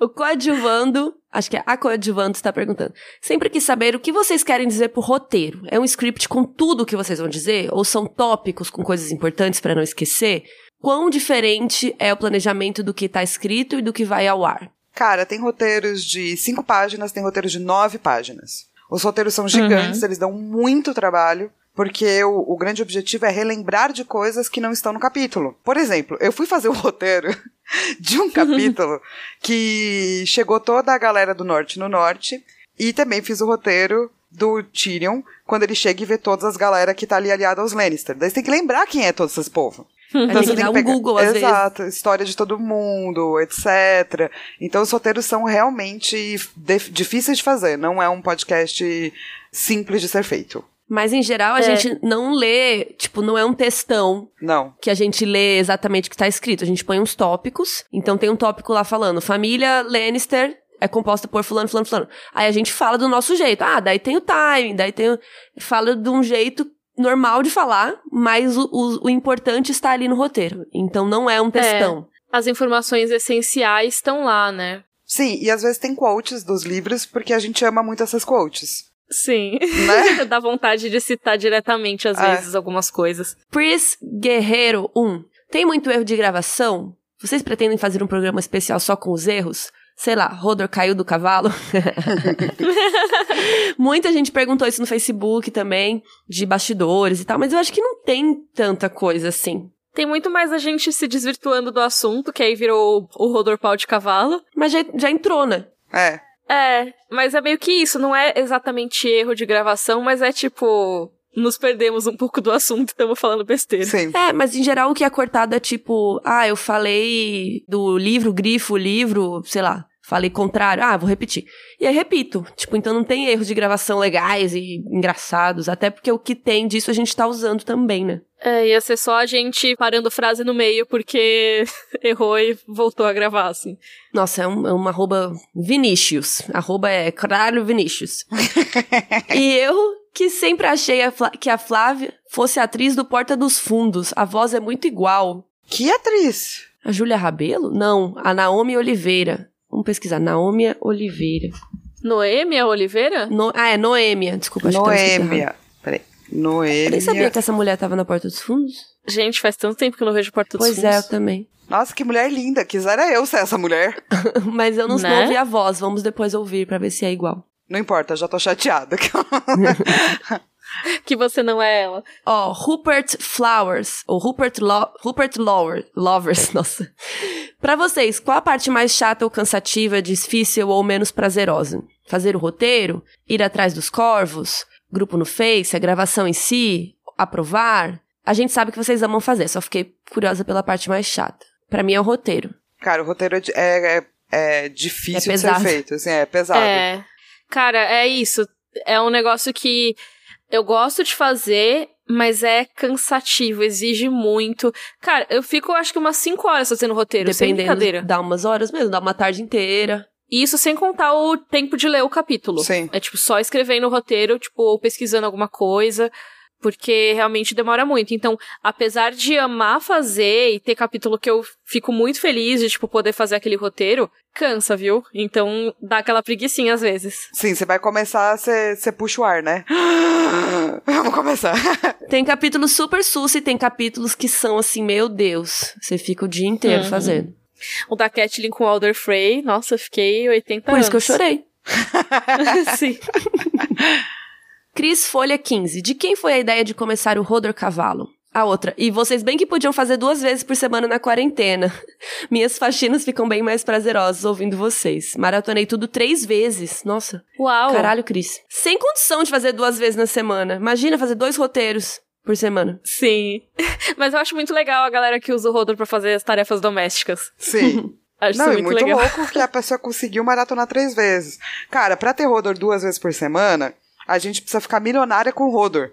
o coadjuvando, acho que é a coadjuvando está perguntando. Sempre quis saber o que vocês querem dizer pro roteiro. É um script com tudo o que vocês vão dizer? Ou são tópicos com coisas importantes para não esquecer? Quão diferente é o planejamento do que tá escrito e do que vai ao ar? Cara, tem roteiros de cinco páginas, tem roteiros de nove páginas. Os roteiros são gigantes, uhum. eles dão muito trabalho porque o, o, grande objetivo é relembrar de coisas que não estão no capítulo. Por exemplo, eu fui fazer o roteiro de um capítulo que chegou toda a galera do norte no norte, e também fiz o roteiro do Tyrion, quando ele chega e vê todas as galera que tá ali aliada aos Lannister. Daí você tem que lembrar quem é todos esses povos. Então, tem que dar um pegar... Google, às Exato, vezes. história de todo mundo, etc. Então os roteiros são realmente difíceis de fazer, não é um podcast simples de ser feito. Mas em geral a é. gente não lê, tipo, não é um textão. Não. Que a gente lê exatamente o que tá escrito. A gente põe uns tópicos. Então tem um tópico lá falando: família Lannister é composta por fulano, fulano, fulano. Aí a gente fala do nosso jeito. Ah, daí tem o timing, daí tem o... Fala de um jeito normal de falar, mas o, o, o importante está ali no roteiro. Então não é um textão. É. As informações essenciais estão lá, né? Sim, e às vezes tem quotes dos livros porque a gente ama muito essas quotes. Sim. Né? Dá vontade de citar diretamente, às é. vezes, algumas coisas. Pris Guerreiro 1. Tem muito erro de gravação? Vocês pretendem fazer um programa especial só com os erros? Sei lá, Rodor caiu do cavalo? Muita gente perguntou isso no Facebook também, de bastidores e tal, mas eu acho que não tem tanta coisa assim. Tem muito mais a gente se desvirtuando do assunto, que aí virou o Rodor pau de cavalo. Mas já, já entrou, né? É. É, mas é meio que isso, não é exatamente erro de gravação, mas é tipo. Nos perdemos um pouco do assunto e estamos falando besteira. Sim. É, mas em geral o que é cortado é tipo, ah, eu falei do livro, grifo, livro, sei lá. Falei contrário, ah, vou repetir. E aí repito. Tipo, então não tem erros de gravação legais e engraçados, até porque o que tem disso a gente tá usando também, né? É, ia ser só a gente parando frase no meio porque errou e voltou a gravar, assim. Nossa, é, um, é uma arroba Vinícius. Arroba é caralho Vinícius. e eu, que sempre achei a que a Flávia fosse atriz do Porta dos Fundos. A voz é muito igual. Que atriz? A Júlia Rabelo? Não, a Naomi Oliveira. Vamos pesquisar. Naomi Oliveira. Noêmia Oliveira? No, ah, é Noêmia. Desculpa, acho Noêmia. Peraí. Noêmia. Eu nem sabia que essa mulher tava na Porta dos Fundos. Gente, faz tanto tempo que eu não vejo Porta dos pois Fundos. Pois é, eu também. Nossa, que mulher linda. Quisera eu ser essa mulher. Mas eu não, Né? não ouvi a voz. Vamos depois ouvir pra ver se é igual. Não importa, já tô chateada. Que você não é ela. Ó, Rupert Flowers, ou Rupert, Lo Rupert Lower, Lovers, nossa. Pra vocês, qual a parte mais chata ou cansativa, difícil ou menos prazerosa? Fazer o roteiro? Ir atrás dos corvos? Grupo no Face? A gravação em si? Aprovar? A gente sabe que vocês amam fazer, só fiquei curiosa pela parte mais chata. Pra mim é o roteiro. Cara, o roteiro é, é, é- é difícil É de ser feito. Assim, é pesado. É. Cara, é isso. É um negócio que eu gosto de fazer, mas é cansativo, exige muito. Cara, eu fico acho que umas 5 horas fazendo roteiro, sem Dependendo, brincadeira. dá umas horas mesmo, dá uma tarde inteira. E Isso sem contar o tempo de ler o capítulo. Sim. É tipo só escrevendo o roteiro, tipo, ou pesquisando alguma coisa, porque realmente demora muito. Então, apesar de amar fazer e ter capítulo que eu fico muito feliz de, tipo, poder fazer aquele roteiro, cansa, viu? Então, dá aquela preguicinha às vezes. Sim, você vai começar, você, você puxa o ar, né? Vamos começar. Tem capítulos super sus e tem capítulos que são assim, meu Deus. Você fica o dia inteiro Uhum. fazendo. O da Catelyn com o Alder Frey, nossa, eu fiquei 80 Por anos. isso que eu chorei. Sim. Cris Folha 15. De quem foi a ideia de começar o Rodor Cavalo? A outra. E vocês bem que podiam fazer duas vezes por semana na quarentena. Minhas faxinas ficam bem mais prazerosas ouvindo vocês. Maratonei tudo três vezes. Nossa. Uau. Caralho, Cris. Sem condição de fazer duas vezes na semana. Imagina fazer dois roteiros por semana. Sim. Mas eu acho muito legal a galera que usa o Rodor pra fazer as tarefas domésticas. Sim. Acho Não, isso e muito, muito legal. louco que a pessoa conseguiu maratonar três vezes. Cara, pra ter Rodor duas vezes por semana, a gente precisa ficar milionária com Rodor.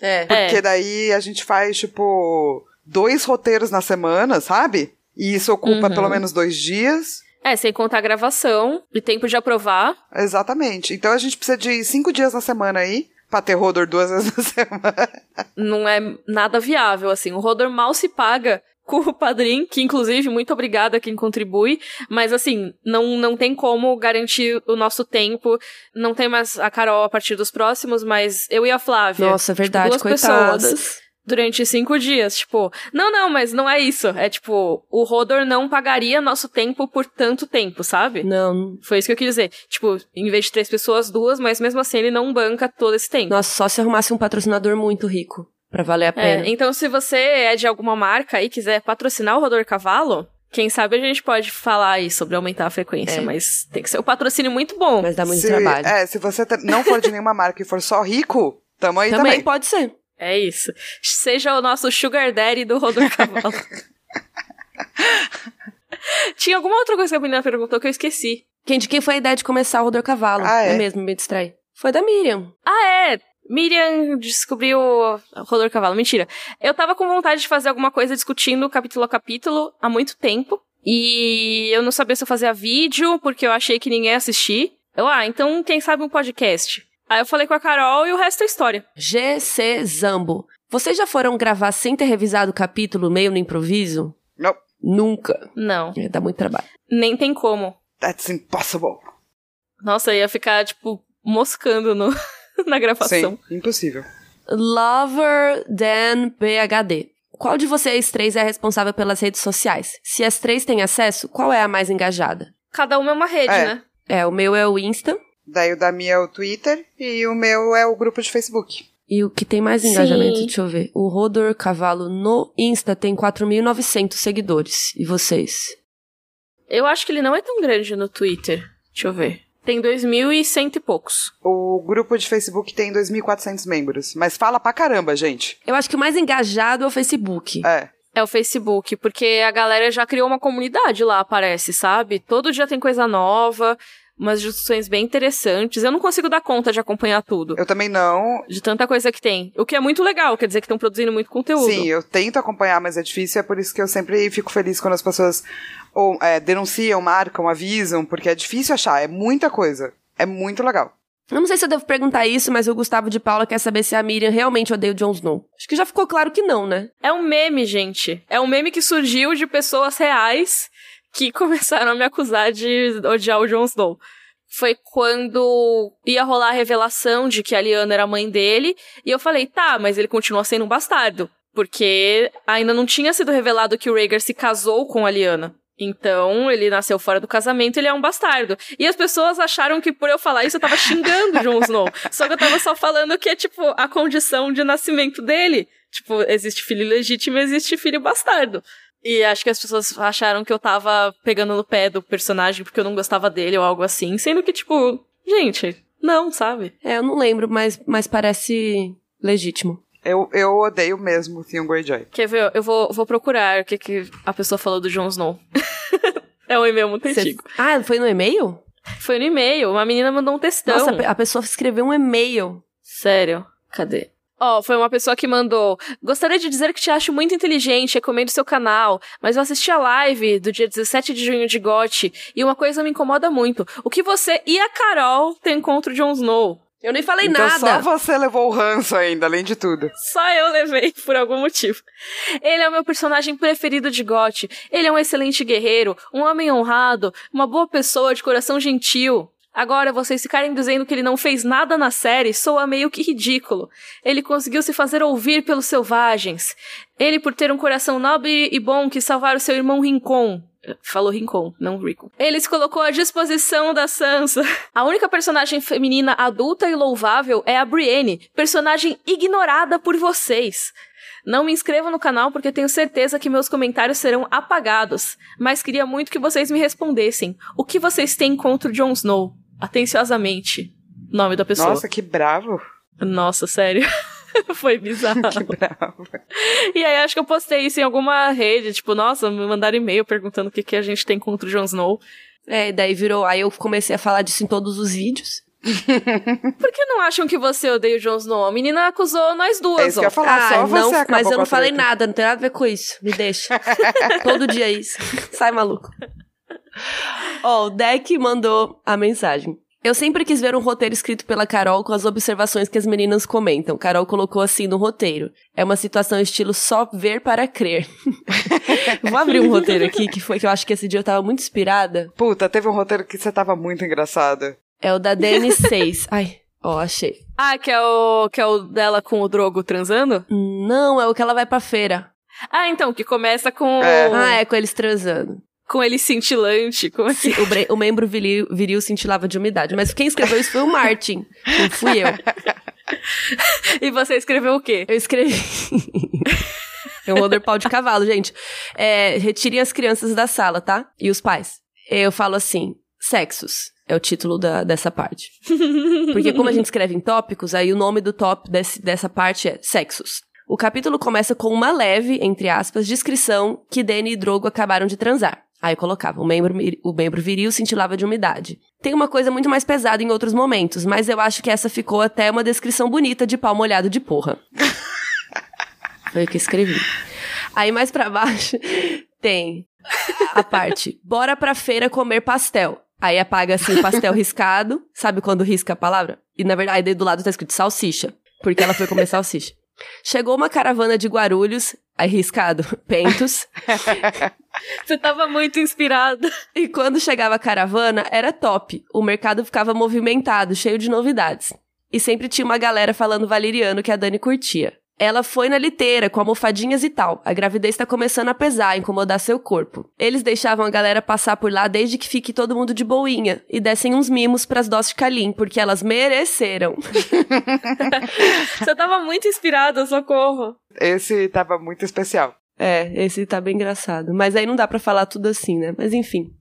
É. Porque daí a gente faz, tipo, dois roteiros na semana, sabe? E isso ocupa Uhum. pelo menos dois dias. É, sem contar a gravação e tempo de aprovar. Exatamente. Então a gente precisa de cinco dias na semana aí, pra ter Rodor duas vezes na semana. Não é nada viável, assim. O Rodor mal se paga com o Padrim, que inclusive, muito obrigada a quem contribui, mas assim, não, não tem como garantir o nosso tempo, não tem mais a Carol a partir dos próximos, mas eu e a Flávia. Nossa, verdade, duas coitadas. pessoas. Durante cinco dias. Tipo, não, não, mas não é isso. É tipo, o Rodor não pagaria nosso tempo por tanto tempo, sabe? Não. Foi isso que eu quis dizer. Tipo, em vez de três pessoas, duas, mas mesmo assim ele não banca todo esse tempo. Nossa, só se arrumasse um patrocinador muito rico. Pra valer a É, pena. então se você é de alguma marca e quiser patrocinar o Rodor Cavalo, quem sabe a gente pode falar aí sobre aumentar a frequência, É. mas tem que ser um patrocínio muito bom. Mas dá muito se, trabalho. É, se você não for de nenhuma marca e for só rico, tamo aí também, também. pode ser. É isso. Seja o nosso sugar daddy do Rodor Cavalo. Tinha alguma outra coisa que a menina perguntou que eu esqueci. Quem, de quem foi a ideia de começar o Rodor Cavalo? Ah, é? mesmo, me distrai. Foi da Miriam. Ah, é. Miriam descobriu o Rodor Cavalo. Mentira. Eu tava com vontade de fazer alguma coisa discutindo capítulo a capítulo há muito tempo. E eu não sabia se eu fazia vídeo, porque eu achei que ninguém ia assistir. Eu, ah, então quem sabe um podcast. Aí eu falei com a Carol e o resto é história. GC Zambo. Vocês já foram gravar sem ter revisado o capítulo meio no improviso? Não, Nunca. Não, É, dá muito trabalho. nem tem como. that's impossible. Nossa, eu ia ficar, tipo, moscando no, na gravação. Sim, impossível. Lover Dan BHD. Qual de vocês três é responsável pelas redes sociais? Se as três têm acesso, qual é a mais engajada? Cada uma é uma rede, É. né? É, o meu é o Insta. Daí o da minha é o Twitter e o meu é o grupo de Facebook. E o que tem mais Sim. engajamento, deixa eu ver. O Rodor Cavalo no Insta tem 4.900 seguidores. E vocês? Eu acho que ele não é tão grande no Twitter. Deixa eu ver. Tem 2.100 e poucos. O grupo de Facebook tem 2.400 membros. Mas fala pra caramba, gente. Eu acho que o mais engajado é o Facebook. É. É o Facebook, porque a galera já criou uma comunidade lá, parece, sabe? Todo dia tem coisa nova, umas discussões bem interessantes. Eu não consigo dar conta de acompanhar tudo. Eu também não. De tanta coisa que tem. O que é muito legal, quer dizer que estão produzindo muito conteúdo. Sim, eu tento acompanhar, mas é difícil. É por isso que eu sempre fico feliz quando as pessoas ou, é, denunciam, marcam, avisam, porque é difícil achar. É muita coisa. É muito legal. Eu não sei se eu devo perguntar isso, mas o Gustavo de Paula quer saber se a Miriam realmente odeia o Jon Snow. Acho que já ficou claro que não, né? É um meme, gente. É um meme que surgiu de pessoas reais que começaram a me acusar de odiar o Jon Snow. Foi quando ia rolar a revelação de que a Lyanna era a mãe dele, e eu falei, tá, mas ele continua sendo um bastardo. Porque ainda não tinha sido revelado que o Rhaegar se casou com a Lyanna. Então, ele nasceu fora do casamento, ele é um bastardo. E as pessoas acharam que por eu falar isso eu tava xingando Jon Snow. Só que eu tava só falando que é, tipo, a condição de nascimento dele. Tipo, existe filho legítimo, existe filho bastardo. E acho que as pessoas acharam que eu tava pegando no pé do personagem porque eu não gostava dele ou algo assim. Sendo que, tipo, gente, não, sabe? É, eu não lembro, mas, mas parece legítimo. Eu, eu odeio mesmo o Theon Greyjoy. Quer ver? Eu vou, vou procurar o que, que a pessoa falou do Jon Snow. é um e-mail muito Cê- antigo. Ah, foi no e-mail? Foi no e-mail. Uma menina mandou um textão. Nossa, a pe- a pessoa escreveu um e-mail. Sério? Cadê? Ó, foi uma pessoa que mandou. Gostaria de dizer que te acho muito inteligente, recomendo seu canal, mas eu assisti a live do dia 17 de junho de GOT e uma coisa me incomoda muito. O que você e a Carol têm contra o Jon Snow? Eu nem falei então nada. só você levou o ranço ainda, além de tudo. Só eu levei, por algum motivo. Ele é o meu personagem preferido de GOT. Ele é um excelente guerreiro, um homem honrado, uma boa pessoa de coração gentil. Agora, vocês ficarem dizendo que ele não fez nada na série soa meio que ridículo. Ele conseguiu se fazer ouvir pelos selvagens. Ele, por ter um coração nobre e bom, quis salvar o seu irmão Rincon. Falou Rincon, não Rico. Ele se colocou à disposição da Sansa. A única personagem feminina adulta e louvável é a Brienne, personagem ignorada por vocês. Não me inscrevam no canal porque tenho certeza que meus comentários serão apagados, mas queria muito que vocês me respondessem. O que vocês têm contra o Jon Snow? Atenciosamente. Nome da pessoa. Nossa, que bravo. Nossa, sério. Foi bizarro. Que bravo. E aí acho que eu postei isso em alguma rede, tipo, nossa, me mandaram e-mail perguntando o que, que a gente tem contra o Jon Snow. É, daí virou. Aí eu comecei a falar disso em todos os vídeos. Por que não acham que você odeia o Jon Snow? A menina acusou nós É duas, isso que eu ó. falar, só Ah, você não, acabou mas eu não falei nada, não tem nada a ver com isso. Me deixa. Todo dia é isso. Sai maluco. Ó, o Deck mandou a mensagem. Eu sempre quis ver um roteiro escrito pela Carol com as observações que as meninas comentam. Carol colocou assim no roteiro. É uma situação estilo só ver para crer. Vou abrir um roteiro aqui que foi que eu acho que esse dia eu tava muito inspirada. Puta, teve um roteiro que você tava muito engraçada. É o da DN6. Ai, ó, achei. Ah, que é o que é o dela com o Drogo transando? Não, é o que ela vai pra feira. Ah, então, que começa com É. Ah, é com eles transando. Com ele cintilante, como assim? O, bre- o membro viril, viril cintilava de umidade. Mas quem escreveu isso foi o Martin. Não fui eu. E você escreveu o quê? Eu escrevi. é um roder pau de cavalo, gente. É, retirem as crianças da sala, tá? E os pais. Eu falo assim: sexos. É o título da, dessa parte. Porque como a gente escreve em tópicos, aí o nome do top desse, dessa parte é sexos. O capítulo começa com uma leve, entre aspas, descrição que Dany e Drogo acabaram de transar. Aí eu colocava, o membro, o membro viril cintilava de umidade. Tem uma coisa muito mais pesada em outros momentos, mas eu acho que essa ficou até uma descrição bonita de pau molhado de porra. Foi o que escrevi. Aí mais pra baixo tem a parte, bora pra feira comer pastel. Aí apaga assim, pastel riscado. Sabe quando risca a palavra? E na verdade, daí do lado tá escrito salsicha. Porque ela foi comer salsicha. Chegou uma caravana de Guarulhos, aí riscado, pentos. Você tava muito inspirada. E quando chegava a caravana, era top. O mercado ficava movimentado, cheio de novidades. E sempre tinha uma galera falando valeriano que a Dani curtia. Ela foi na liteira, com almofadinhas e tal. A gravidez tá começando a pesar, incomodar seu corpo. Eles deixavam a galera passar por lá desde que fique todo mundo de boinha. E dessem uns mimos pras doses de Kalim, porque elas mereceram. Você tava muito inspirada, socorro. Esse tava muito especial. É, esse tá bem engraçado. Mas aí não dá pra falar tudo assim, né? Mas enfim.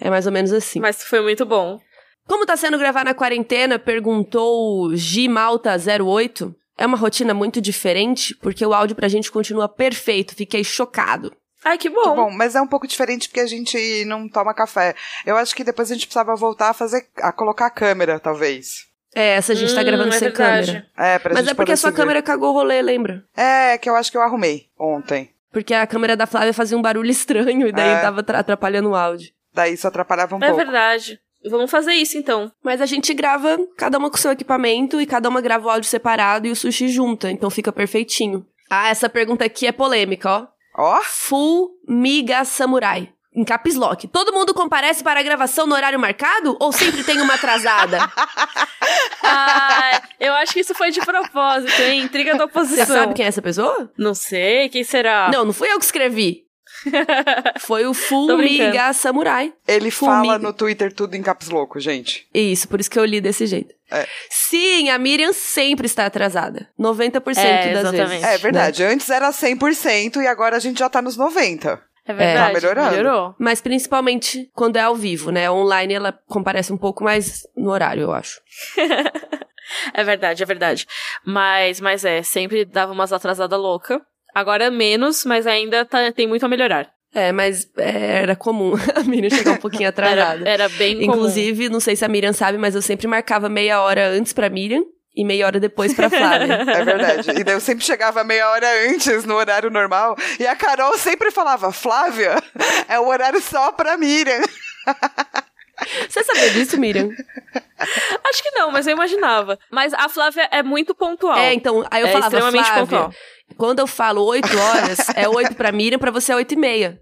É mais ou menos assim. Mas foi muito bom. Como tá sendo gravar na quarentena? Perguntou Gimalta08. É uma rotina muito diferente, porque o áudio pra gente continua perfeito. Fiquei chocado. Ai, que bom. Que bom, mas é um pouco diferente porque a gente não toma café. Eu acho que depois a gente precisava voltar a fazer, a colocar a câmera, talvez. É, essa a gente tá Hum, gravando é sem verdade. câmera. É, pra Mas gente é porque a sua câmera cagou o rolê, lembra? É, que eu acho que eu arrumei ontem. Porque a câmera da Flávia fazia um barulho estranho e daí É. tava tra- atrapalhando o áudio. Daí isso atrapalhava um É pouco. verdade. Vamos fazer isso então. Mas a gente grava cada uma com seu equipamento e cada uma grava o áudio separado e o sushi junta, então fica perfeitinho. Ah, essa pergunta aqui é polêmica, ó. Ó, Full Miga Samurai. Em caps lock. Todo mundo comparece para a gravação no horário marcado ou sempre tem uma atrasada? Ah, eu acho que isso foi de propósito, hein? Intriga da Você oposição. sabe quem é essa pessoa? Não sei, quem será? Não, não fui eu que escrevi. Foi o Full Tô brincando. Miga Samurai. ele Formiga. fala no Twitter tudo em caps louco, gente. Isso, por isso que eu li desse jeito. É. Sim, a Miriam sempre está atrasada. 90% É, das exatamente. vezes. É verdade, antes era 100% e agora a gente já tá nos 90%. É verdade. Tá melhorando. Melhorou. Mas principalmente quando é ao vivo, né? Online ela comparece um pouco mais no horário, eu acho. É verdade, é verdade. Mas, mas é, sempre dava umas atrasadas louca. Agora menos, mas ainda tá- tem muito a melhorar. É, mas é, era comum a Miriam chegar um pouquinho atrasada. Era, era bem comum. Inclusive, não sei se a Miriam sabe, mas eu sempre marcava meia hora antes pra Miriam e meia hora depois pra Flávia. É verdade. E daí eu sempre chegava meia hora antes, no horário normal. E a Carol sempre falava, Flávia, é o horário só pra Miriam. Você sabia disso, Miriam? Acho que não, mas eu imaginava. Mas a Flávia é muito pontual. É, então, aí eu É falava, extremamente Flávia, pontual. Quando eu falo 8 horas, é 8 pra Miriam, pra você é 8 e meia.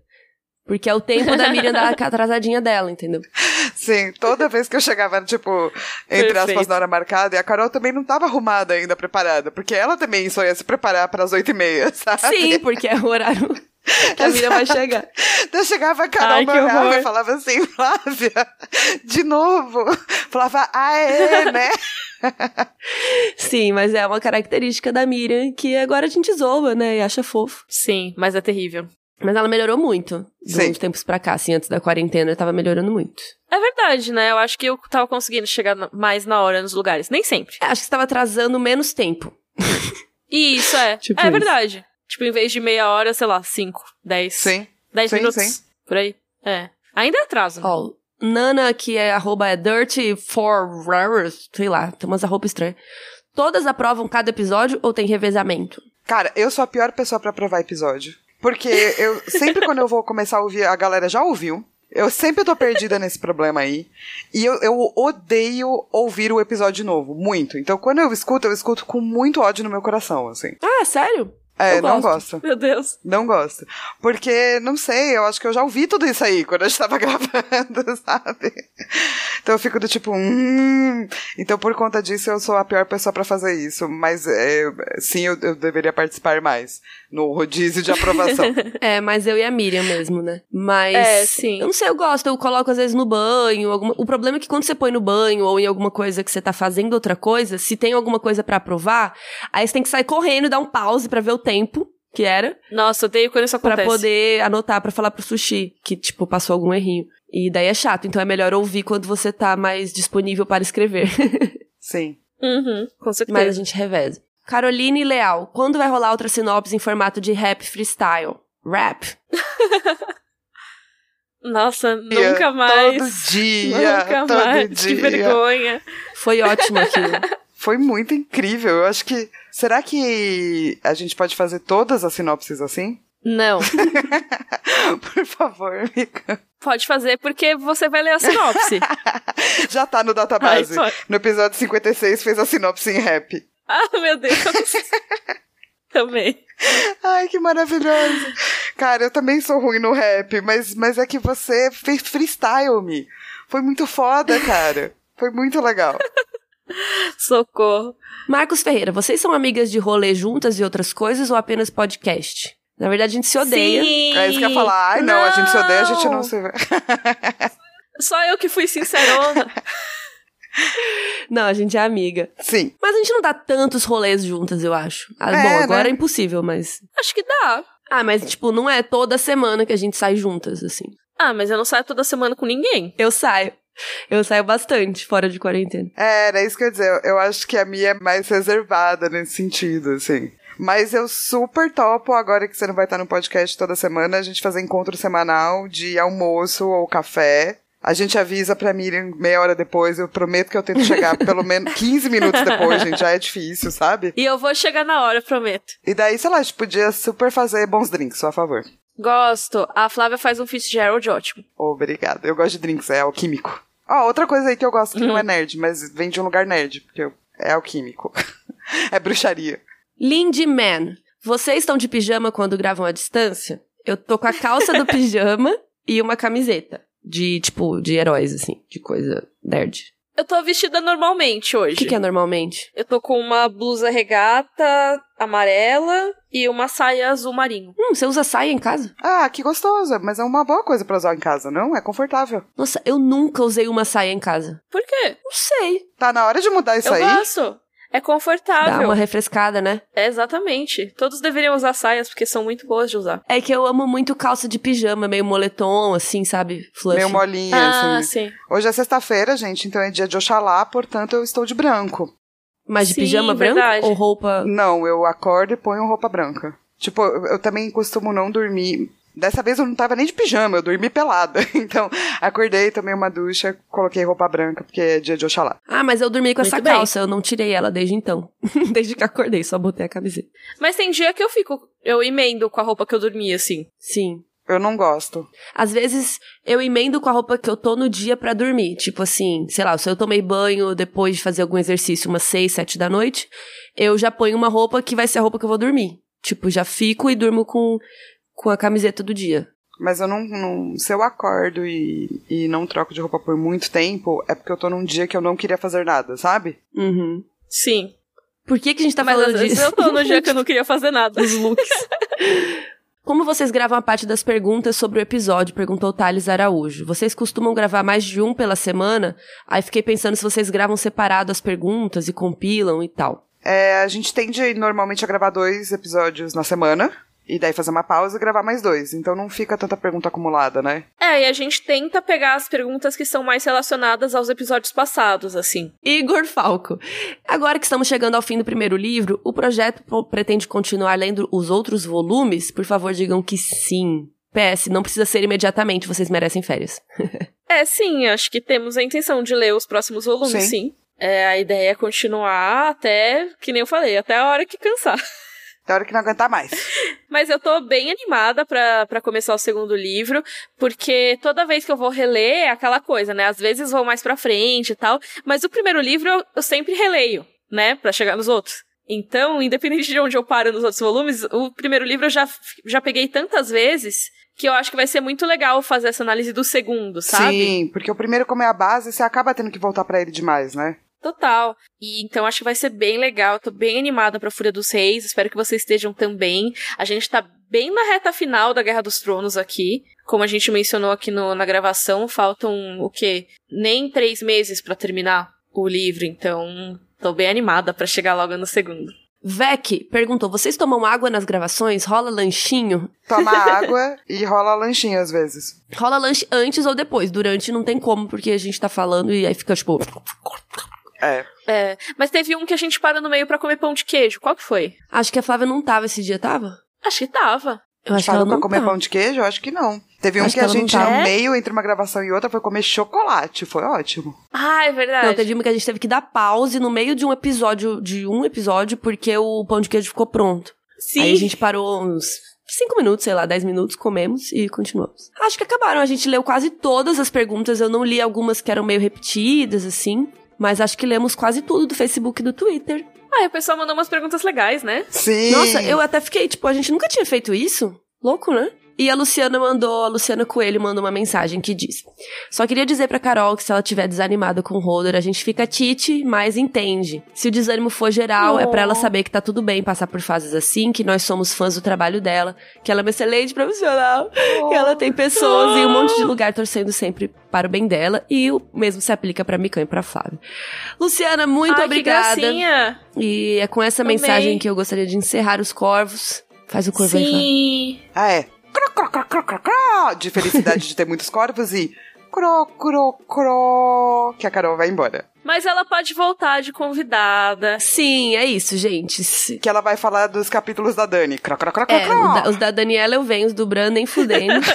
Porque é o tempo da Miriam dar a atrasadinha dela, entendeu? Sim, toda vez que eu chegava, tipo, entre aspas, Perfeito. na hora marcada, e a Carol também não tava arrumada ainda, preparada. Porque ela também só ia se preparar pras oito e meia, sabe? Sim, porque é o horário que a Miriam vai chegar. Então chegava a Carol, Ai, e falava assim, Flávia, de novo. Falava, ah, é, né? Sim, mas é uma característica da Miriam que agora a gente zoa, né? E acha fofo. Sim, mas é terrível. Mas ela melhorou muito de uns tempos pra cá, assim, antes da quarentena, tava melhorando muito. É verdade, né? Eu acho que eu tava conseguindo chegar mais na hora nos lugares. Nem sempre. É, Acho que você tava atrasando menos tempo. E isso é. Tipo é isso. verdade. Tipo, em vez de meia hora, sei lá, cinco, dez. Sim. Dez sim, minutos. sim. Por aí. É. Ainda é atraso. né? Ó, Nana, que é arroba é dirty for rares, sei lá, tem umas arroba estranhas. Todas aprovam cada episódio ou tem revezamento? Cara, eu sou a pior pessoa pra provar episódio. Porque eu sempre quando eu vou começar a ouvir, a galera já ouviu. Eu sempre tô perdida nesse problema aí. E eu, eu odeio ouvir o episódio novo, muito. Então quando eu escuto, eu escuto com muito ódio no meu coração, assim. Ah, sério? É, Eu não gosto. gosto. Meu Deus. Não gosto. Porque, não sei, eu acho que eu já ouvi tudo isso aí quando a gente tava gravando, sabe? Então eu fico do tipo, hum. Então por conta disso eu sou a pior pessoa pra fazer isso. Mas é, sim, eu, eu deveria participar mais no rodízio de aprovação. É, mas eu e a Miriam mesmo, né? Mas. É, sim. Eu não sei, eu gosto, eu coloco às vezes no banho. alguma- O problema é que quando você põe no banho ou em alguma coisa que você tá fazendo outra coisa, se tem alguma coisa pra aprovar, aí você tem que sair correndo, dar um pause pra ver o tempo que era, Nossa, odeio quando isso pra acontece. poder anotar pra falar pro sushi que, tipo, passou algum errinho. E daí é chato, então é melhor ouvir quando você tá mais disponível para escrever. sim. Uhum, com Mas a certeza. gente reveza. Caroline Leal, quando vai rolar outra sinopse em formato de rap freestyle? Rap. Nossa, nunca mais. Todo dia. Nunca todo mais. dia. Que vergonha. Foi ótimo aquilo. Foi muito incrível. Eu acho que. Será que a gente pode fazer todas as sinopses assim? Não. Por favor, amiga. Pode fazer porque você vai ler a sinopse. Já tá no database. Ai, no episódio 56 fez a sinopse em rap. ah, meu Deus. Também. Ai, que maravilhoso. Cara, eu também sou ruim no rap, mas, mas é que você fez freestyle, me. Foi muito foda, cara. Foi muito legal. Socorro. Marcos Ferreira, vocês são amigas de rolê juntas e outras coisas ou apenas podcast? Na verdade, a gente se odeia. Sim. É isso que eu ia falar. Ai, não, a gente se odeia, a gente não se vê. Só eu que fui sincerona. Não, a gente é amiga. Sim. Mas a gente não dá tantos rolês juntas, eu acho. Ah, É, bom, agora né? é impossível, mas. Acho que dá. Ah, mas, tipo, não é toda semana que a gente sai juntas, assim. Ah, mas eu não saio toda semana com ninguém. Eu saio. Eu saio bastante fora de quarentena. É, era isso que eu ia dizer. Eu acho que a minha é mais reservada nesse sentido, assim. Mas eu super topo, agora que você não vai estar no podcast toda semana, a gente fazer encontro semanal de almoço ou café. A gente avisa pra Miriam meia hora depois. Eu prometo que eu tento chegar pelo menos 15 minutos depois, gente. Já é difícil, sabe? E eu vou chegar na hora, prometo. E daí, sei lá, a gente podia super fazer bons drinks, só a favor. Gosto. A Flávia faz um Fitzgerald ótimo. Obrigada. Eu gosto de drinks, é alquímico. Ó, outra coisa aí que eu gosto que não é nerd, mas vem de um lugar nerd, porque é alquímico. é bruxaria. Lindy Man, vocês estão de pijama quando gravam à distância? Eu tô com a calça do pijama e uma camiseta. De, tipo, de heróis, assim, de coisa nerd. Eu tô vestida normalmente hoje. O que, que é normalmente? Eu tô com uma blusa regata amarela e uma saia azul marinho. Hum, você usa saia em casa? Ah, que gostosa, mas é uma boa coisa pra usar em casa, não? É confortável. Nossa, eu nunca usei uma saia em casa. Por quê? Não sei. Tá na hora de mudar isso eu aí? gosto. É Dá confortável. uma refrescada, né? É, exatamente. Todos deveriam usar saias porque são muito boas de usar. É que eu amo muito calça de pijama, meio moletom, assim, sabe? Fluffy. Meio molinha, Ah, assim. sim. Hoje é sexta-feira, gente, então é dia de Oxalá, portanto eu estou de branco. Mas de Sim, pijama branco verdade. ou roupa... Não, eu acordo e ponho roupa branca. Tipo, eu também costumo não dormir. Dessa vez eu não tava nem de pijama, eu dormi pelada. Então, acordei, tomei uma ducha, coloquei roupa branca, porque é dia de Oxalá. Ah, mas eu dormi com Muito essa bem. calça, eu não tirei ela desde então. desde que acordei, só botei a camiseta. Mas tem dia que eu fico. Eu emendo com a roupa que eu dormi, assim. Sim. Eu não gosto. Às vezes eu emendo com a roupa que eu tô no dia pra dormir. Tipo assim, sei lá, se eu tomei banho depois de fazer algum exercício umas 6, 7 da noite, eu já ponho uma roupa que vai ser a roupa que eu vou dormir. Tipo, já fico e durmo com, com a camiseta do dia. Mas eu não, não- Se eu acordo e, e não troco de roupa por muito tempo, é porque eu tô num dia que eu não queria fazer nada, sabe? Uhum. Sim. Por que, que a gente tá Mas falando disso? eu tô no dia que eu não queria fazer nada. Os looks. Como vocês gravam a parte das perguntas sobre o episódio? Perguntou o Thales Araújo. Vocês costumam gravar mais de um pela semana? Aí fiquei pensando se vocês gravam separado as perguntas e compilam e tal. É, a gente tende normalmente a gravar dois episódios na semana. E daí fazer uma pausa e gravar mais dois. Então não fica tanta pergunta acumulada, né? É, e a gente tenta pegar as perguntas que são mais relacionadas aos episódios passados, assim. Igor Falco. Agora que estamos chegando ao fim do primeiro livro, o projeto pretende continuar lendo os outros volumes? Por favor, digam que sim. PS, não precisa ser imediatamente, vocês merecem férias. É, sim, acho que temos a intenção de ler os próximos volumes, Sim. sim. É, a ideia é continuar até, que nem eu falei, até a hora que cansar. Tem hora que não aguentar mais. Mas eu tô bem animada pra, pra começar o segundo livro, porque toda vez que eu vou reler é aquela coisa, né? Às vezes vou mais pra frente e tal, mas o primeiro livro eu, eu sempre releio, né? Pra chegar nos outros. Então, independente de onde eu paro nos outros volumes, o primeiro livro eu já, já peguei tantas vezes que eu acho que vai ser muito legal fazer essa análise do segundo, sabe? Sim, porque o primeiro, como é a base, você acaba tendo que voltar pra ele demais, né? Total. E então acho que vai ser bem legal. Tô bem animada pra Fúria dos Reis. Espero que vocês estejam também. A gente tá bem na reta final da Guerra dos Tronos aqui. Como a gente mencionou aqui no- na gravação, faltam o quê? Nem três meses pra terminar o livro. Então, tô bem animada pra chegar logo no segundo. Vec perguntou: vocês tomam água nas gravações? Rola lanchinho? Toma água e rola lanchinho às vezes. Rola lanche antes ou depois? Durante não tem como, porque a gente tá falando e aí fica tipo. É. É, mas teve um que a gente parou no meio pra comer pão de queijo. Qual que foi? Acho que a Flávia não tava esse dia, tava? Acho que tava. Eu acho que ela Parou pra não comer tava. pão de queijo? Eu acho que não. Teve um Acho que, que a gente, tava. no É? meio, entre uma gravação e outra, foi comer chocolate. Foi ótimo. Ah, é verdade. Não, teve uma que a gente teve que dar pause no meio de um episódio, de um episódio, porque o pão de queijo ficou pronto. Sim. Aí a gente parou uns 5 minutos, sei lá, 10 minutos, comemos e continuamos. Acho que acabaram. A gente leu quase todas as perguntas. Eu não li algumas que eram meio repetidas, assim. Mas acho que lemos quase tudo do Facebook e do Twitter. Ah, e o pessoal mandou umas perguntas legais, né? Sim. Nossa, eu até fiquei, tipo, a gente nunca tinha feito isso? Louco, né? E a Luciana mandou, a Luciana Coelho mandou uma mensagem que diz: Só queria dizer pra Carol que se ela tiver desanimada com o Holder, a gente fica tite, mas entende. Se o desânimo for geral, é pra ela Oh. saber que tá tudo bem passar por fases assim, que nós somos fãs do trabalho dela, que ela é uma excelente profissional, que ela tem pessoas em um monte de lugar torcendo sempre para o bem dela, e o mesmo se aplica pra Mikan e pra Flávia. Luciana, muito Ai, obrigada. Que gracinha. E é com essa Amei. mensagem que eu gostaria de encerrar os corvos. Faz o corvo aí, Flávia. Sim. Ah, é. Cro, cro, cro, cro, cro, cro, De felicidade de ter muitos corvos e cro, cro, cro, que a Carol vai embora. Mas ela pode voltar de convidada. Sim, é isso, gente. Que ela vai falar dos capítulos da Dani. Cro, cro, cro, cro, É, cro. da- os da Daniela eu venho, os do Bran nem fudendo.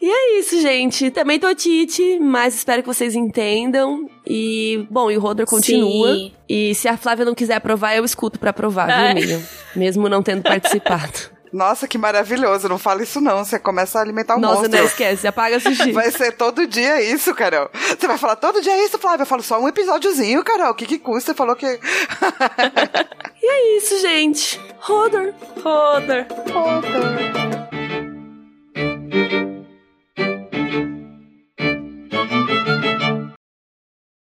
E é isso, gente. Também tô Tite, mas espero que vocês entendam. E, bom, e o Roder continua. Sim. E se a Flávia não quiser aprovar, eu escuto pra aprovar, É. viu, Miriam? Mesmo não tendo participado. Nossa, que maravilhoso. Não fala isso não. Você começa a alimentar um monstro. Nossa, não esquece. Apaga sushi. Vai ser todo dia isso, Carol. Você vai falar todo dia isso, Flávia. Eu falo só um episódiozinho, Carol. O que que custa? Você falou que... e é isso, gente. Roder, Roder, Roder.